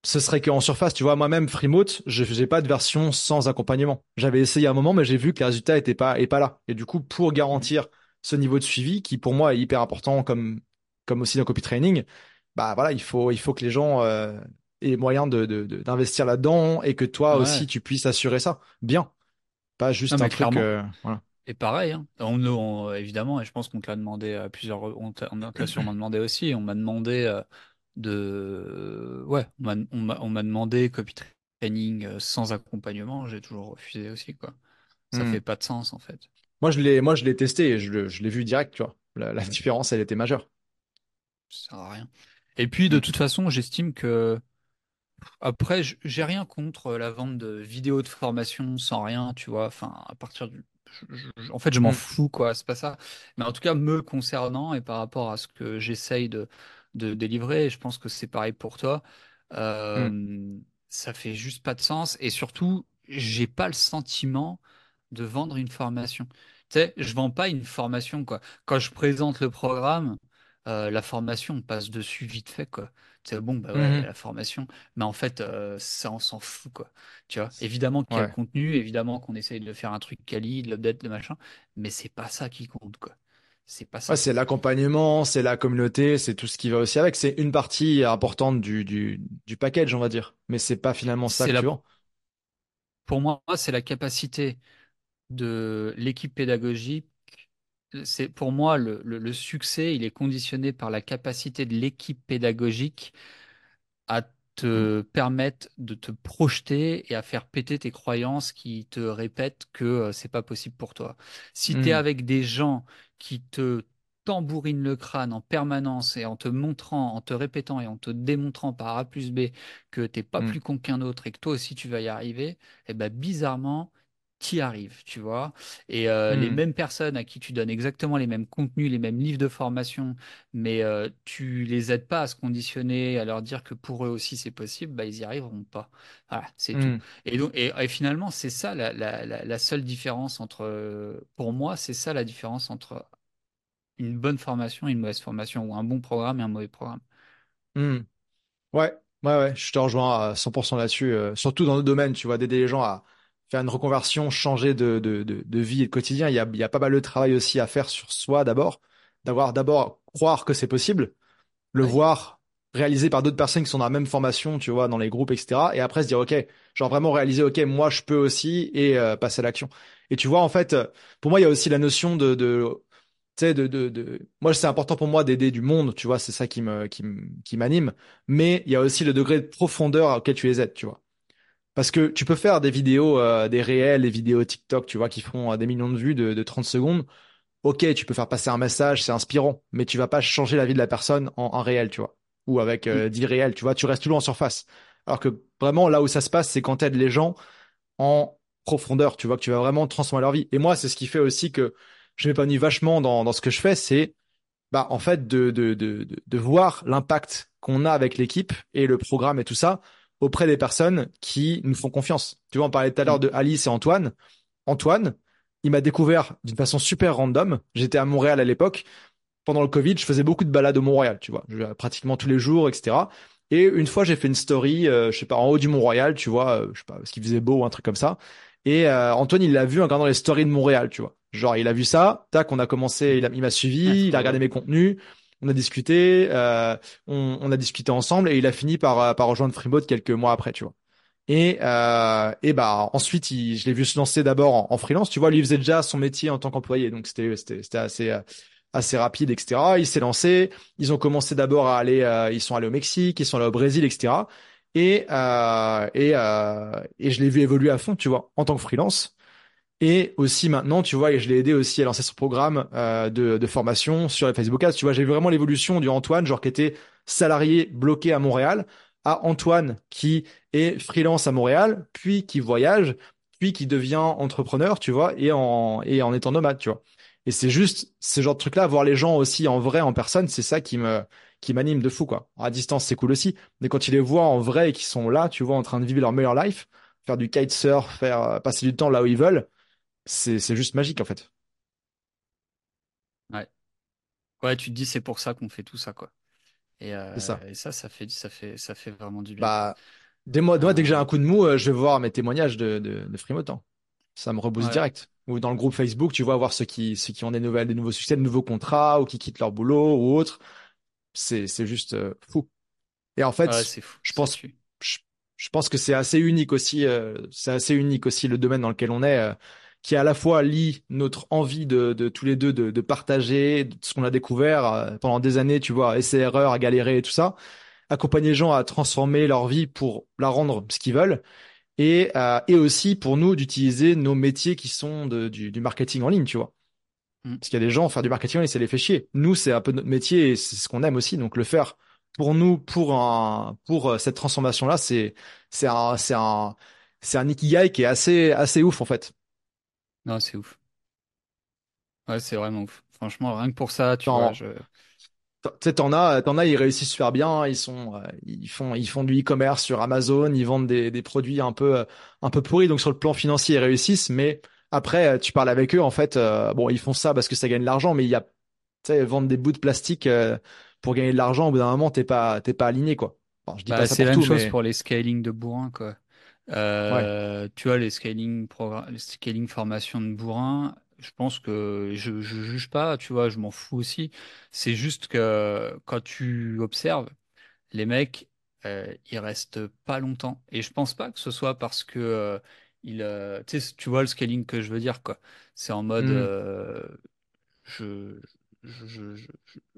ce serait qu'en surface, tu vois, moi-même, Freemote, je faisais pas de version sans accompagnement. J'avais essayé un moment, mais j'ai vu que les résultats étaient pas, et pas là. Et du coup, pour garantir ce niveau de suivi, qui pour moi est hyper important, comme, comme aussi dans copy training, bah voilà, il faut, il faut que les gens euh, aient moyen de, de, de- d'investir là-dedans et que toi Ouais. aussi, tu puisses assurer ça. Bien. Pas Non, juste un truc, euh, voilà. Et pareil, hein. On, on- évidemment, et je pense qu'on te l'a demandé à plusieurs, on on te l'a sûrement demandé aussi. On m'a demandé euh, de, ouais, on m'a demandé copy training euh, sans accompagnement. J'ai toujours refusé aussi, quoi. Ça Hmm. fait pas de sens en fait. Moi, je l'ai, moi, je l'ai testé et je, l'ai vu direct, tu vois. La, la différence, elle était majeure. Ça sert à rien. Et puis, de Hmm. toute façon, j'estime que Après, j'ai rien contre euh, la vente de vidéos de formation sans rien, tu vois. Enfin, à partir du. Je- je- en fait, je m'en Hmm. fous, quoi. C'est pas ça. Mais en tout cas, me concernant et par rapport à ce que j'essaye de, de délivrer, et je pense que c'est pareil pour toi, Hmm. euh, ça fait juste pas de sens. Et surtout, j'ai pas le sentiment de vendre une formation. Tu sais, je vends pas une formation, quoi. Quand je présente le programme, euh, la formation, on passe dessus vite fait, quoi. C'est bon, bah ouais, a Mhm. la formation. Mais en fait, euh, ça, on s'en fout, quoi. Tu vois, évidemment qu'il y a le Ouais. contenu, évidemment qu'on essaye de faire un truc quali, de l'update, de machin, mais c'est pas ça qui compte, quoi. C'est pas Ouais, ça. c'est l'accompagnement, c'est la communauté, c'est tout ce qui va aussi avec. C'est une partie importante du, du, du package, on va dire. Mais c'est pas finalement ça C'est que la, tu vends. pour moi, c'est la capacité de l'équipe pédagogique. C'est pour moi le, le le succès, il est conditionné par la capacité de l'équipe pédagogique à te permettre de te projeter et à faire péter tes croyances qui te répètent que euh, c'est pas possible pour toi. Si tu es Mm. avec des gens qui te tambourinent le crâne en permanence et en te montrant, en te répétant et en te démontrant par A plus B que t'es pas Mm. plus con qu'un autre et que toi aussi tu vas y arriver, et ben bizarrement, t'y arrives, tu vois. Et euh, les Mm. mêmes personnes à qui tu donnes exactement les mêmes contenus, les mêmes livres de formation, mais euh, tu les aides pas à se conditionner, à leur dire que pour eux aussi c'est possible, bah, ils y arriveront pas. Voilà, c'est tout. Mm. Et donc, et, et finalement, c'est ça la, la, la, la seule différence entre, pour moi, c'est ça la différence entre une bonne formation et une mauvaise formation, ou un bon programme et un mauvais programme. Mm. Ouais, ouais, ouais, je te rejoins à 100% là-dessus. euh, surtout dans le domaine, tu vois, d'aider les gens à faire une reconversion, changer de, de, de, de vie et de quotidien. Il y a, il y a pas mal de travail aussi à faire sur soi d'abord. D'avoir d'abord croire que c'est possible. le voir réalisé par d'autres personnes qui sont dans la même formation, tu vois, dans les groupes, etc. Et après se dire, OK, genre vraiment réaliser, OK, moi je peux aussi et euh, passer à l'action. Et tu vois, en fait, pour moi, il y a aussi la notion de, de tu sais, de, de, de... Moi, c'est important pour moi d'aider du monde, tu vois, c'est ça qui me, qui me, qui m'anime. Mais il y a aussi le degré de profondeur auquel tu les aides, tu vois. Parce que tu peux faire des vidéos, euh, des réels, des vidéos TikTok, tu vois, qui font euh, des millions de vues de, de 30 secondes. Ok, tu peux faire passer un message, c'est inspirant, mais tu vas pas changer la vie de la personne en un réel, tu vois. Ou avec euh, 10 réels, tu vois, tu restes toujours en surface. Alors que vraiment, là où ça se passe, c'est quand t'aides les gens en profondeur, tu vois, que tu vas vraiment transformer leur vie. Et moi, c'est ce qui fait aussi que je m'épanouis vachement dans, dans ce que je fais, c'est bah, en fait, de, de, de, de voir l'impact qu'on a avec l'équipe et le programme et tout ça auprès des personnes qui nous font confiance. Tu vois, on parlait tout à l'heure de Alice et Antoine. Antoine, il m'a découvert d'une façon super random. J'étais à Montréal à l'époque. Pendant le Covid, je faisais beaucoup de balades au Mont-Royal, tu vois, Je- pratiquement tous les jours, etc. Et une fois, j'ai fait une story, euh, je sais pas, en haut du Mont-Royal, tu vois, euh, je sais pas, parce qu'il faisait beau ou un truc comme ça. Et euh, Antoine, il l'a vu en regardant les stories de Montréal, tu vois. Genre, il a vu ça, tac, on a commencé, il m'a suivi, il a regardé mes contenus, on a discuté, euh, on, a discuté ensemble, et il a fini par, euh, rejoindre Freeboat quelques mois après, tu vois. Et, euh, et bah ensuite, je l'ai vu se lancer d'abord en, freelance. Tu vois, lui faisait déjà son métier en tant qu'employé, donc c'était c'était assez euh, assez rapide, etc. Il s'est lancé. Ils ont commencé d'abord à aller, ils sont allés au Mexique, ils sont allés au Brésil, etc. Et euh, et et je l'ai vu évoluer à fond, tu vois, en tant que freelance. Et aussi maintenant, tu vois, et je l'ai aidé aussi à lancer son programme euh, de, de formation sur les Facebook Ads. Tu vois, j'ai vu vraiment l'évolution du Antoine, genre qui était salarié bloqué à Montréal, à Antoine qui est freelance à Montréal, puis qui voyage, puis qui devient entrepreneur, tu vois, et en, et en étant nomade, tu vois. Et c'est juste ce genre de truc-là, voir les gens aussi en vrai, en personne, c'est ça qui me, qui m'anime de fou, quoi. À distance, c'est cool aussi. Mais quand tu les vois en vrai et qu'ils sont là, tu vois, en train de vivre leur meilleure life, faire du kitesurf, faire euh, passer du temps là où ils veulent, c'est c'est juste magique en fait. Ouais. Ouais, tu te dis c'est pour ça qu'on fait tout ça, quoi. Et, C'est euh, ça. et ça, ça fait, ça fait, ça fait vraiment du bien. Bah, dès moi, moi, dès que j'ai Euh, un coup de mou, euh, je vais voir mes témoignages de, de, hein. Ça me rebooste ouais, direct. Ou dans le groupe Facebook, tu vois, voir ceux qui, ceux qui ont des nouvelles, des nouveaux succès, de nouveaux contrats, ou qui quittent leur boulot, ou autre. C'est, c'est juste euh, fou. Et en ouais, fait, c'est fou, je ça pense, tue. je, je pense que c'est assez unique aussi, euh, c'est assez unique aussi le domaine dans lequel on est, euh, qui à la fois lie notre envie de, de tous les deux de, de partager de ce qu'on a découvert euh, pendant des années, tu vois, essais-erreurs, à galérer et tout ça, accompagner les gens à transformer leur vie pour la rendre ce qu'ils veulent, et, euh, et aussi pour nous d'utiliser nos métiers qui sont de, du, du marketing en ligne, tu vois. Mm. Parce qu'il y a des gens, faire du marketing en ligne, ça les fait chier. Nous, c'est un peu notre métier et c'est ce qu'on aime aussi. Donc, le faire pour nous, pour un, pour euh, cette transformation-là, c'est, c'est un, c'est un, c'est un ikigai qui est assez, assez ouf, en fait. Non, c'est ouf. Ouais, c'est vraiment ouf. Franchement, rien que pour ça, tu vois, T'en, je. t'en- tu sais, t'en as, t'en as, ils réussissent super bien. Ils sont, euh, ils font, ils font du e-commerce sur Amazon. Ils vendent des, des produits un peu, euh, un peu pourris. Donc, sur le plan financier, ils réussissent. Mais après, euh, tu parles avec eux, en fait, euh, bon, ils font ça parce que ça gagne de l'argent, mais il y a, tu sais, vendre des bouts de plastique, euh, pour gagner de l'argent, au bout d'un moment, t'es pas, t'es pas aligné, quoi. Je dis pas Bah, ça c'est pour la même tout, chose mais pour les scaling de bourrin, quoi. Ouais. Euh, tu vois, les scaling, les scaling formation de bourrin, je pense que je, je juge pas, tu vois, je m'en fous aussi. C'est juste que quand tu observes, les mecs, euh, ils restent pas longtemps. Et je pense pas que ce soit parce que euh, ils, euh, tu vois le scaling que je veux dire, quoi. C'est en mode, Hmm, je, je, je,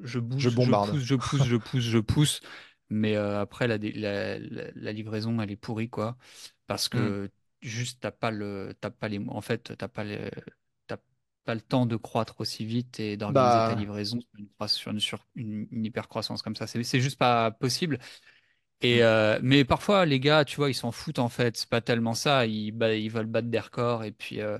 je, je je bombarde. pousse, je pousse, je pousse, je pousse. Mais après, la, la, la livraison, elle est pourrie, quoi. Parce que juste, t'as pas le, t'as pas les, en fait, t'as pas t'as pas le temps de croître aussi vite et d'organiser ta Bah, livraison sur une, sur une, sur une, une hypercroissance comme ça. C'est, juste pas possible. Et euh, mais parfois, les gars, tu vois, ils s'en foutent en fait. C'est pas tellement ça. Ils, bah, ils veulent battre des records et puis, euh,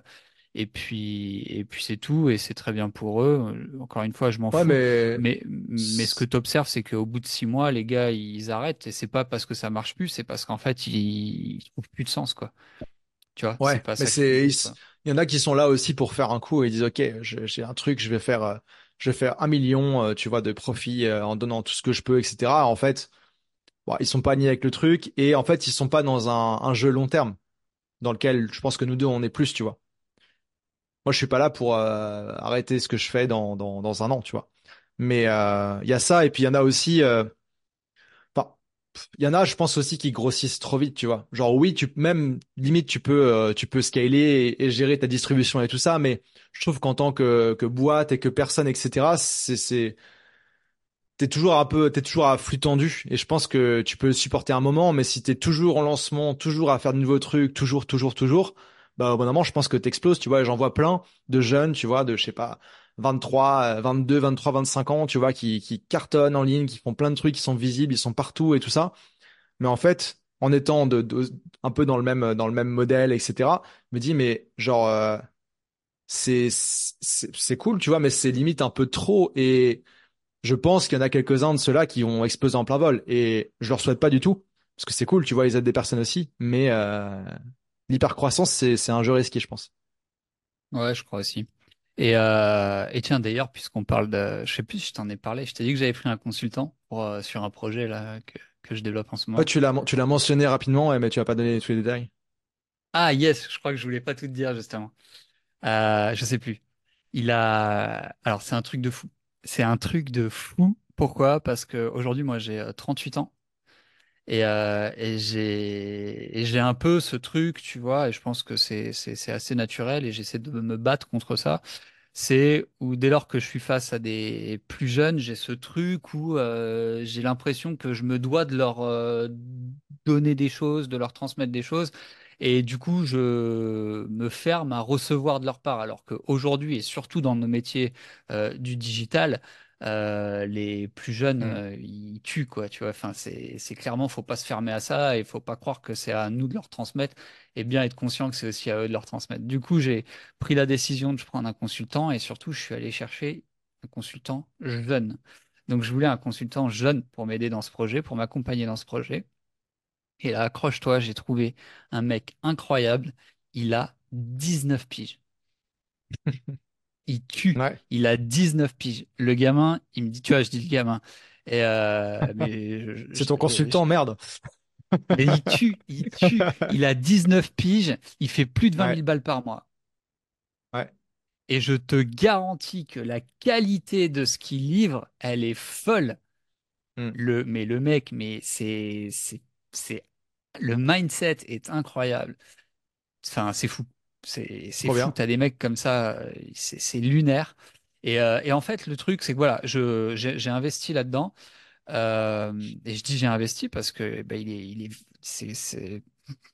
et puis, et puis c'est tout. Et c'est très bien pour eux. Encore une fois, je m'en Ouais, fous. mais Mais, mais ce que tu observes, c'est qu'au bout de six mois, les gars, ils arrêtent. Et c'est pas parce que ça marche plus, c'est parce qu'en fait, ils, ils trouvent plus de sens, quoi. Tu vois, ouais, pas mais c'est, il y en a qui sont là aussi pour faire un coup et ils disent, OK, j'ai un truc, je vais faire, euh, je vais faire un million, euh, tu vois, de profit euh, en donnant tout ce que je peux, etc. En fait, bon, ils sont pas alignés avec le truc et en fait, ils sont pas dans un, un jeu long terme dans lequel je pense que nous deux, on est plus, tu vois. Moi, je suis pas là pour euh, arrêter ce que je fais dans, dans, dans un an, tu vois. Mais euh, il y a ça et puis il y en a aussi. euh, Enfin, il y en a, je pense aussi, qui grossissent trop vite, tu vois. Genre, oui, tu même limite, tu peux, euh, tu peux scaler et, gérer ta distribution et tout ça, mais je trouve qu'en tant que, que boîte et que personne, etc., c'est, c'est, t'es toujours un peu, t'es toujours à flux tendu. Et je pense que tu peux supporter un moment, mais si t'es toujours en lancement, toujours à faire de nouveaux trucs, toujours, toujours, toujours, bah, au d'un moment, je pense que t'exploses, tu vois. J'en vois plein de jeunes, tu vois, de, je sais pas, 23, euh, 22, 23, 25 ans, tu vois, qui, qui cartonnent en ligne, qui font plein de trucs, qui sont visibles, ils sont partout et tout ça. Mais en fait, en étant un peu dans le même, dans le même modèle, etc., je me dis, mais genre, euh, c'est, c'est, cool, tu vois, mais c'est limite un peu trop. Et je pense qu'il y en a quelques-uns de ceux-là qui vont exploser en plein vol. Et je leur souhaite pas du tout, parce que c'est cool, tu vois, ils aident des personnes aussi. Mais euh, l'hypercroissance, c'est, c'est un jeu risqué, je pense. Ouais, je crois aussi. Et, euh, et tiens, d'ailleurs, puisqu'on parle de, je sais plus si je t'en ai parlé, je t'ai dit que j'avais pris un consultant pour, euh, sur un projet là que, que je développe en ce Ouais, moment. tu l'as, tu l'as mentionné rapidement, ouais, mais tu vas pas donné tous les détails. Ah yes, je crois que je voulais pas tout te dire justement. Euh, je sais plus. Il a, alors c'est un truc de fou. C'est un truc de fou. Pourquoi? Parce que aujourd'hui, moi, j'ai euh, 38 ans et, euh, et j'ai un peu ce truc, tu vois, et je pense que c'est assez naturel et j'essaie de me battre contre ça. C'est où dès lors que je suis face à des plus jeunes, j'ai ce truc où euh, j'ai l'impression que je me dois de leur euh, donner des choses, de leur transmettre des choses. Et du coup, je me ferme à recevoir de leur part. Alors qu'aujourd'hui, et surtout dans nos métiers euh, du digital, euh, les plus jeunes, Hmm. euh, ils tuent, quoi. Tu vois, enfin, c'est, c'est clairement, faut pas se fermer à ça et faut pas croire que c'est à nous de leur transmettre et bien être conscient que c'est aussi à eux de leur transmettre. Du coup, j'ai pris la décision de prendre un consultant et surtout, je suis allé chercher un consultant jeune. Donc, je voulais un consultant jeune pour m'aider dans ce projet, pour m'accompagner dans ce projet. Et là, accroche-toi, j'ai trouvé un mec incroyable. Il a 19 piges. il tue. Ouais. Il a 19 piges. Le gamin, il me dit, tu vois, je dis le gamin. Et euh, C'est ton je- consultant, merde. mais il tue, il tue. Il a 19 piges, il fait plus de 20 Ouais. 000 balles par mois. Ouais. Et je te garantis que la qualité de ce qu'il livre, elle est folle. Hmm. Le, mais le mec, mais c'est, c'est, c'est, le mindset est incroyable. Enfin, c'est fou. C'est, fou. T'as des mecs comme ça, c'est, lunaire. Et, euh, et en fait, le truc, c'est que voilà, je, j'ai, investi là-dedans. Euh, et je dis j'ai investi parce que ben, il est, il est, c'est, c'est,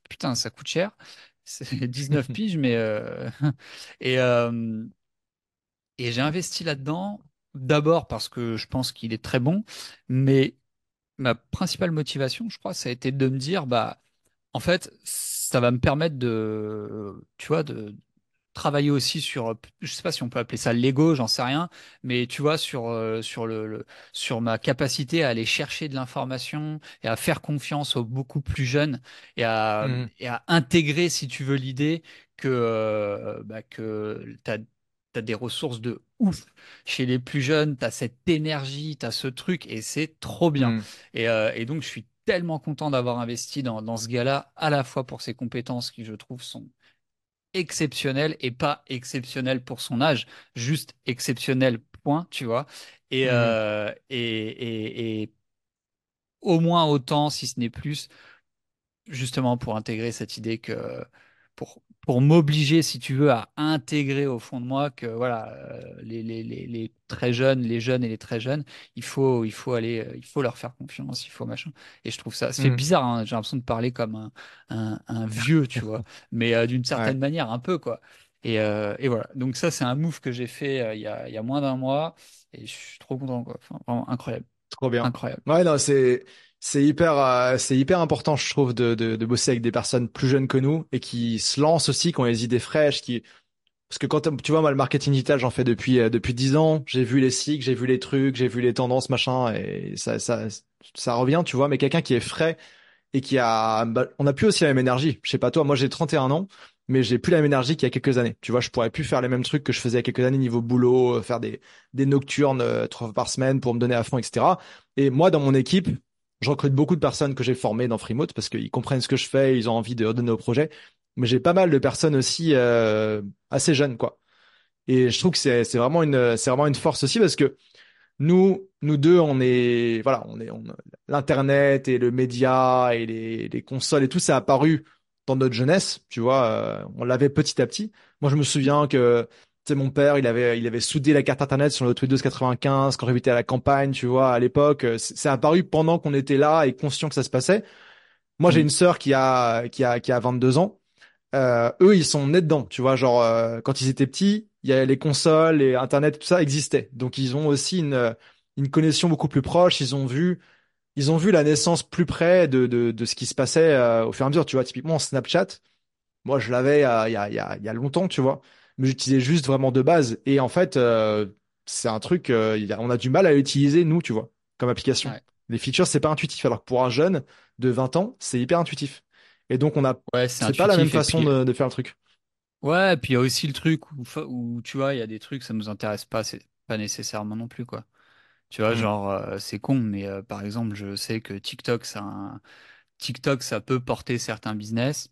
putain, ça coûte cher. C'est 19 piges, mais euh, et, et j'ai investi là-dedans d'abord parce que je pense qu'il est très bon, mais ma principale motivation, je crois, ça a été de me dire, bah, en fait, ça va me permettre de, tu vois, de travailler aussi sur, je sais pas si on peut appeler ça l'ego, j'en sais rien, mais tu vois, sur, euh, sur le, le- sur ma capacité à aller chercher de l'information et à faire confiance aux beaucoup plus jeunes et à, Mhm. et à intégrer, si tu veux, l'idée que, euh, bah, que t'as, t'as des ressources de ouf chez les plus jeunes, t'as cette énergie, t'as ce truc et c'est trop bien. Mhm. Et, euh, et donc, je suis tellement content d'avoir investi dans, dans ce gars-là, à la fois pour ses compétences qui, je trouve, sont exceptionnelles et pas exceptionnelles pour son âge, juste exceptionnelles, point, tu vois. Et, Mhm. euh, et, et, et au moins autant, si ce n'est plus, justement pour intégrer cette idée que pour, pour m'obliger, si tu veux, à intégrer au fond de moi que voilà, euh, les, les, les, très jeunes, les jeunes et les très jeunes, il faut, il faut aller, euh, il faut leur faire confiance, il faut machin. Et je trouve ça, fait Mhm. bizarre, hein, j'ai l'impression de parler comme un, un, un vieux, tu vois, mais euh, d'une certaine Ouais. manière, un peu, quoi. Et, euh, et voilà. Donc ça, c'est un move que j'ai fait euh, il y a, il y a moins d'un mois et je suis trop content, quoi. Enfin, vraiment incroyable, Trop bien. incroyable. Ouais, non, c'est c'est hyper euh, c'est hyper important, je trouve, de, de de bosser avec des personnes plus jeunes que nous et qui se lancent aussi, qui ont les idées fraîches, qui parce que quand tu vois moi le marketing digital, j'en fais depuis euh, depuis dix ans. J'ai vu les cycles, j'ai vu les trucs, j'ai vu les tendances, machin, et ça ça ça revient, tu vois. Mais quelqu'un qui est frais et qui a, bah, on a plus aussi la même énergie. Je sais pas toi, moi j'ai 31 ans, mais j'ai plus la même énergie qu'il y a quelques années. Tu vois, je pourrais plus faire les mêmes trucs que je faisais il y a quelques années niveau boulot, euh, faire des, des nocturnes euh, trois fois par semaine pour me donner à fond, etc. Et moi, dans mon équipe, je recrute beaucoup de personnes que j'ai formées dans Freemote parce qu'ils comprennent ce que je fais, ils ont envie de redonner au projet. Mais j'ai pas mal de personnes aussi euh, assez jeunes, quoi. Et je trouve que c'est vraiment une c'est vraiment une force aussi parce que nous, nous deux, on est, voilà, on est, on, l'internet et le média et les, les consoles et tout, ça a apparu dans notre jeunesse, tu vois, euh, on l'avait petit à petit. Moi, je me souviens que, sais, mon père, il avait, il avait soudé la carte internet sur le Windows 95 quand j'habitais à la campagne, tu vois, à l'époque. Euh, C'est apparu pendant qu'on était là et conscient que ça se passait. Moi, j'ai Mm. une sœur qui a, qui a, qui a 22 ans. Euh, eux, ils sont nés dedans, tu vois, genre euh, quand ils étaient petits, il y a les consoles et Internet, tout ça existait. Donc ils ont aussi une euh, une connexion beaucoup plus proche. Ils ont vu ils ont vu la naissance plus près de de, de ce qui se passait euh, au fur et à mesure. Tu vois, typiquement Snapchat, moi je l'avais euh, il y a il y a il y a longtemps, tu vois, mais j'utilisais juste vraiment de base. Et en fait, euh, c'est un truc, euh, on a du mal à l'utiliser nous, tu vois, comme application. Ouais. Les features, c'est pas intuitif, alors que pour un jeune de 20 ans, c'est hyper intuitif. Et donc on a Ouais, c'est pas la même façon puis, de, de faire le truc. Ouais, et puis il y a aussi le truc où, tu vois, il y a des trucs, ça nous intéresse pas, c'est pas nécessairement non plus, quoi. Tu vois, Mm. genre, euh, c'est con, mais euh, par exemple, je sais que TikTok, ça, un- TikTok, ça peut porter certains business,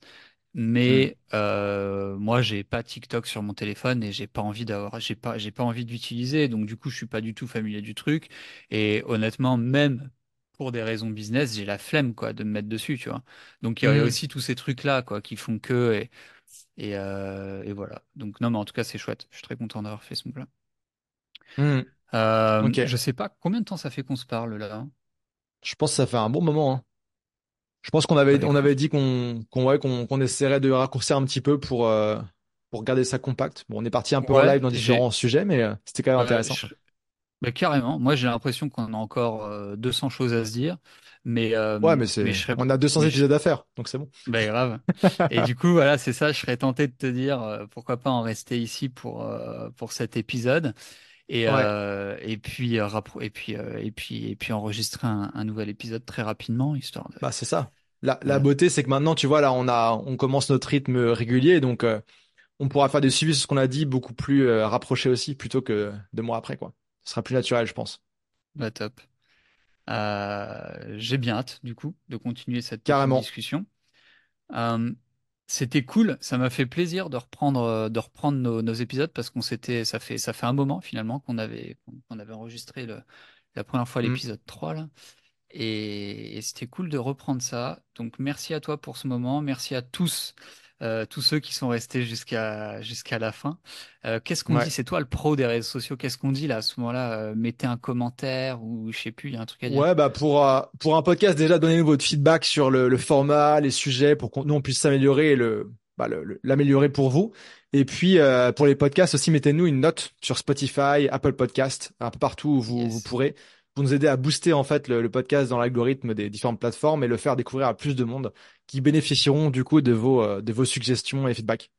Mais euh, moi, j'ai pas TikTok sur mon téléphone et j'ai pas envie d'avoir, j'ai pas, j'ai pas envie d'utiliser, donc du coup, je suis pas du tout familier du truc. Et honnêtement, même pour des raisons business, j'ai la flemme, quoi, de me mettre dessus, tu vois. Donc il y a Mm. aussi tous ces trucs-là, quoi, qui font que et, et, euh, et voilà. Donc non, mais en tout cas, c'est chouette. Je suis très content d'avoir fait ce move-là. Mm. Euh, Ok. je sais pas combien de temps ça fait qu'on se parle là? hein Je pense que ça fait un bon moment. hein. Je pense qu'on avait, on avait dit qu'on ouais, essaierait de raccourcir un petit peu pour, euh, pour garder ça compact. Bon, on est parti un peu en live dans différents sujets, mais euh, c'était quand même intéressant. je- bah, carrément. Moi, j'ai l'impression qu'on a encore euh, 200 choses à se dire, mais euh, Ouais, mais mais c'est, je serais, on a 200 mais je- épisodes à faire, donc c'est bon. bah, grave. Et du coup, voilà, c'est ça. Je serais tenté de te dire euh, pourquoi pas en rester ici pour euh, pour cet épisode et Ouais, euh, et puis euh, rappro- et puis euh, et puis et puis enregistrer un, un nouvel épisode très rapidement, histoire de bah c'est ça. La, la beauté, c'est que maintenant, tu vois, là, on a, on commence notre rythme régulier, donc on pourra faire des suivis sur ce qu'on a dit beaucoup plus rapprochés aussi, plutôt que deux mois après, quoi. Ce sera plus naturel, je pense. Bah, top. Euh, j'ai bien hâte, du coup, de continuer cette Carrément. discussion. Euh, c'était cool, ça m'a fait plaisir de reprendre, euh, de reprendre nos, nos épisodes parce qu'on s'était, ça fait, ça fait un moment finalement qu'on avait, qu'on avait enregistré le, la première fois Mm. l'épisode 3 là. Et, et c'était cool de reprendre ça. Donc merci à toi pour ce moment, merci à tous, euh, tous ceux qui sont restés jusqu'à jusqu'à la fin. Euh, qu'est-ce qu'on dit? C'est toi le pro des réseaux sociaux. Qu'est-ce qu'on dit là à ce moment-là? Euh, mettez un commentaire ou je sais plus, il y a un truc à dire. Ouais, bah pour euh, pour un podcast déjà donnez-nous votre feedback sur le, le format, les sujets pour qu'on nous on puisse s'améliorer et le bah l'améliorer pour vous. Et puis euh, pour les podcasts aussi mettez-nous une note sur Spotify, Apple Podcast, un peu partout où vous vous pourrez pour nous aider à booster en fait le, le podcast dans l'algorithme des différentes plateformes et le faire découvrir à plus de monde qui bénéficieront du coup de vos euh, de vos suggestions et feedbacks.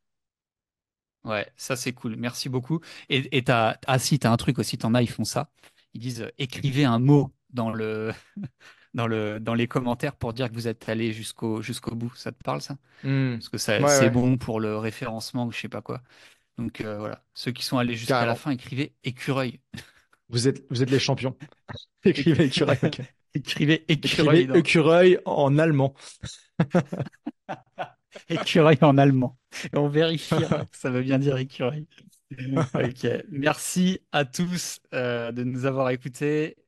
Ouais, ça c'est cool. Merci beaucoup. Et et t'as, ah si, t'as un truc aussi, t'en as, ils font ça. Ils disent euh, écrivez un mot dans le dans le dans les commentaires pour dire que vous êtes allé jusqu'au jusqu'au bout. Ça te parle ça? Hmm. Parce que ça Ouais c'est ouais, bon pour le référencement ou je sais pas quoi. Donc euh, voilà, ceux qui sont allés jusqu'à la fin, écrivez écureuil. Vous êtes vous êtes les champions. Écrivez écureuil. Écrivez écureuil Écrivez dans écureuil en allemand. écureuil en allemand. Et on vérifiera que ça veut bien dire écureuil. Ok, merci à tous euh, de nous avoir écoutés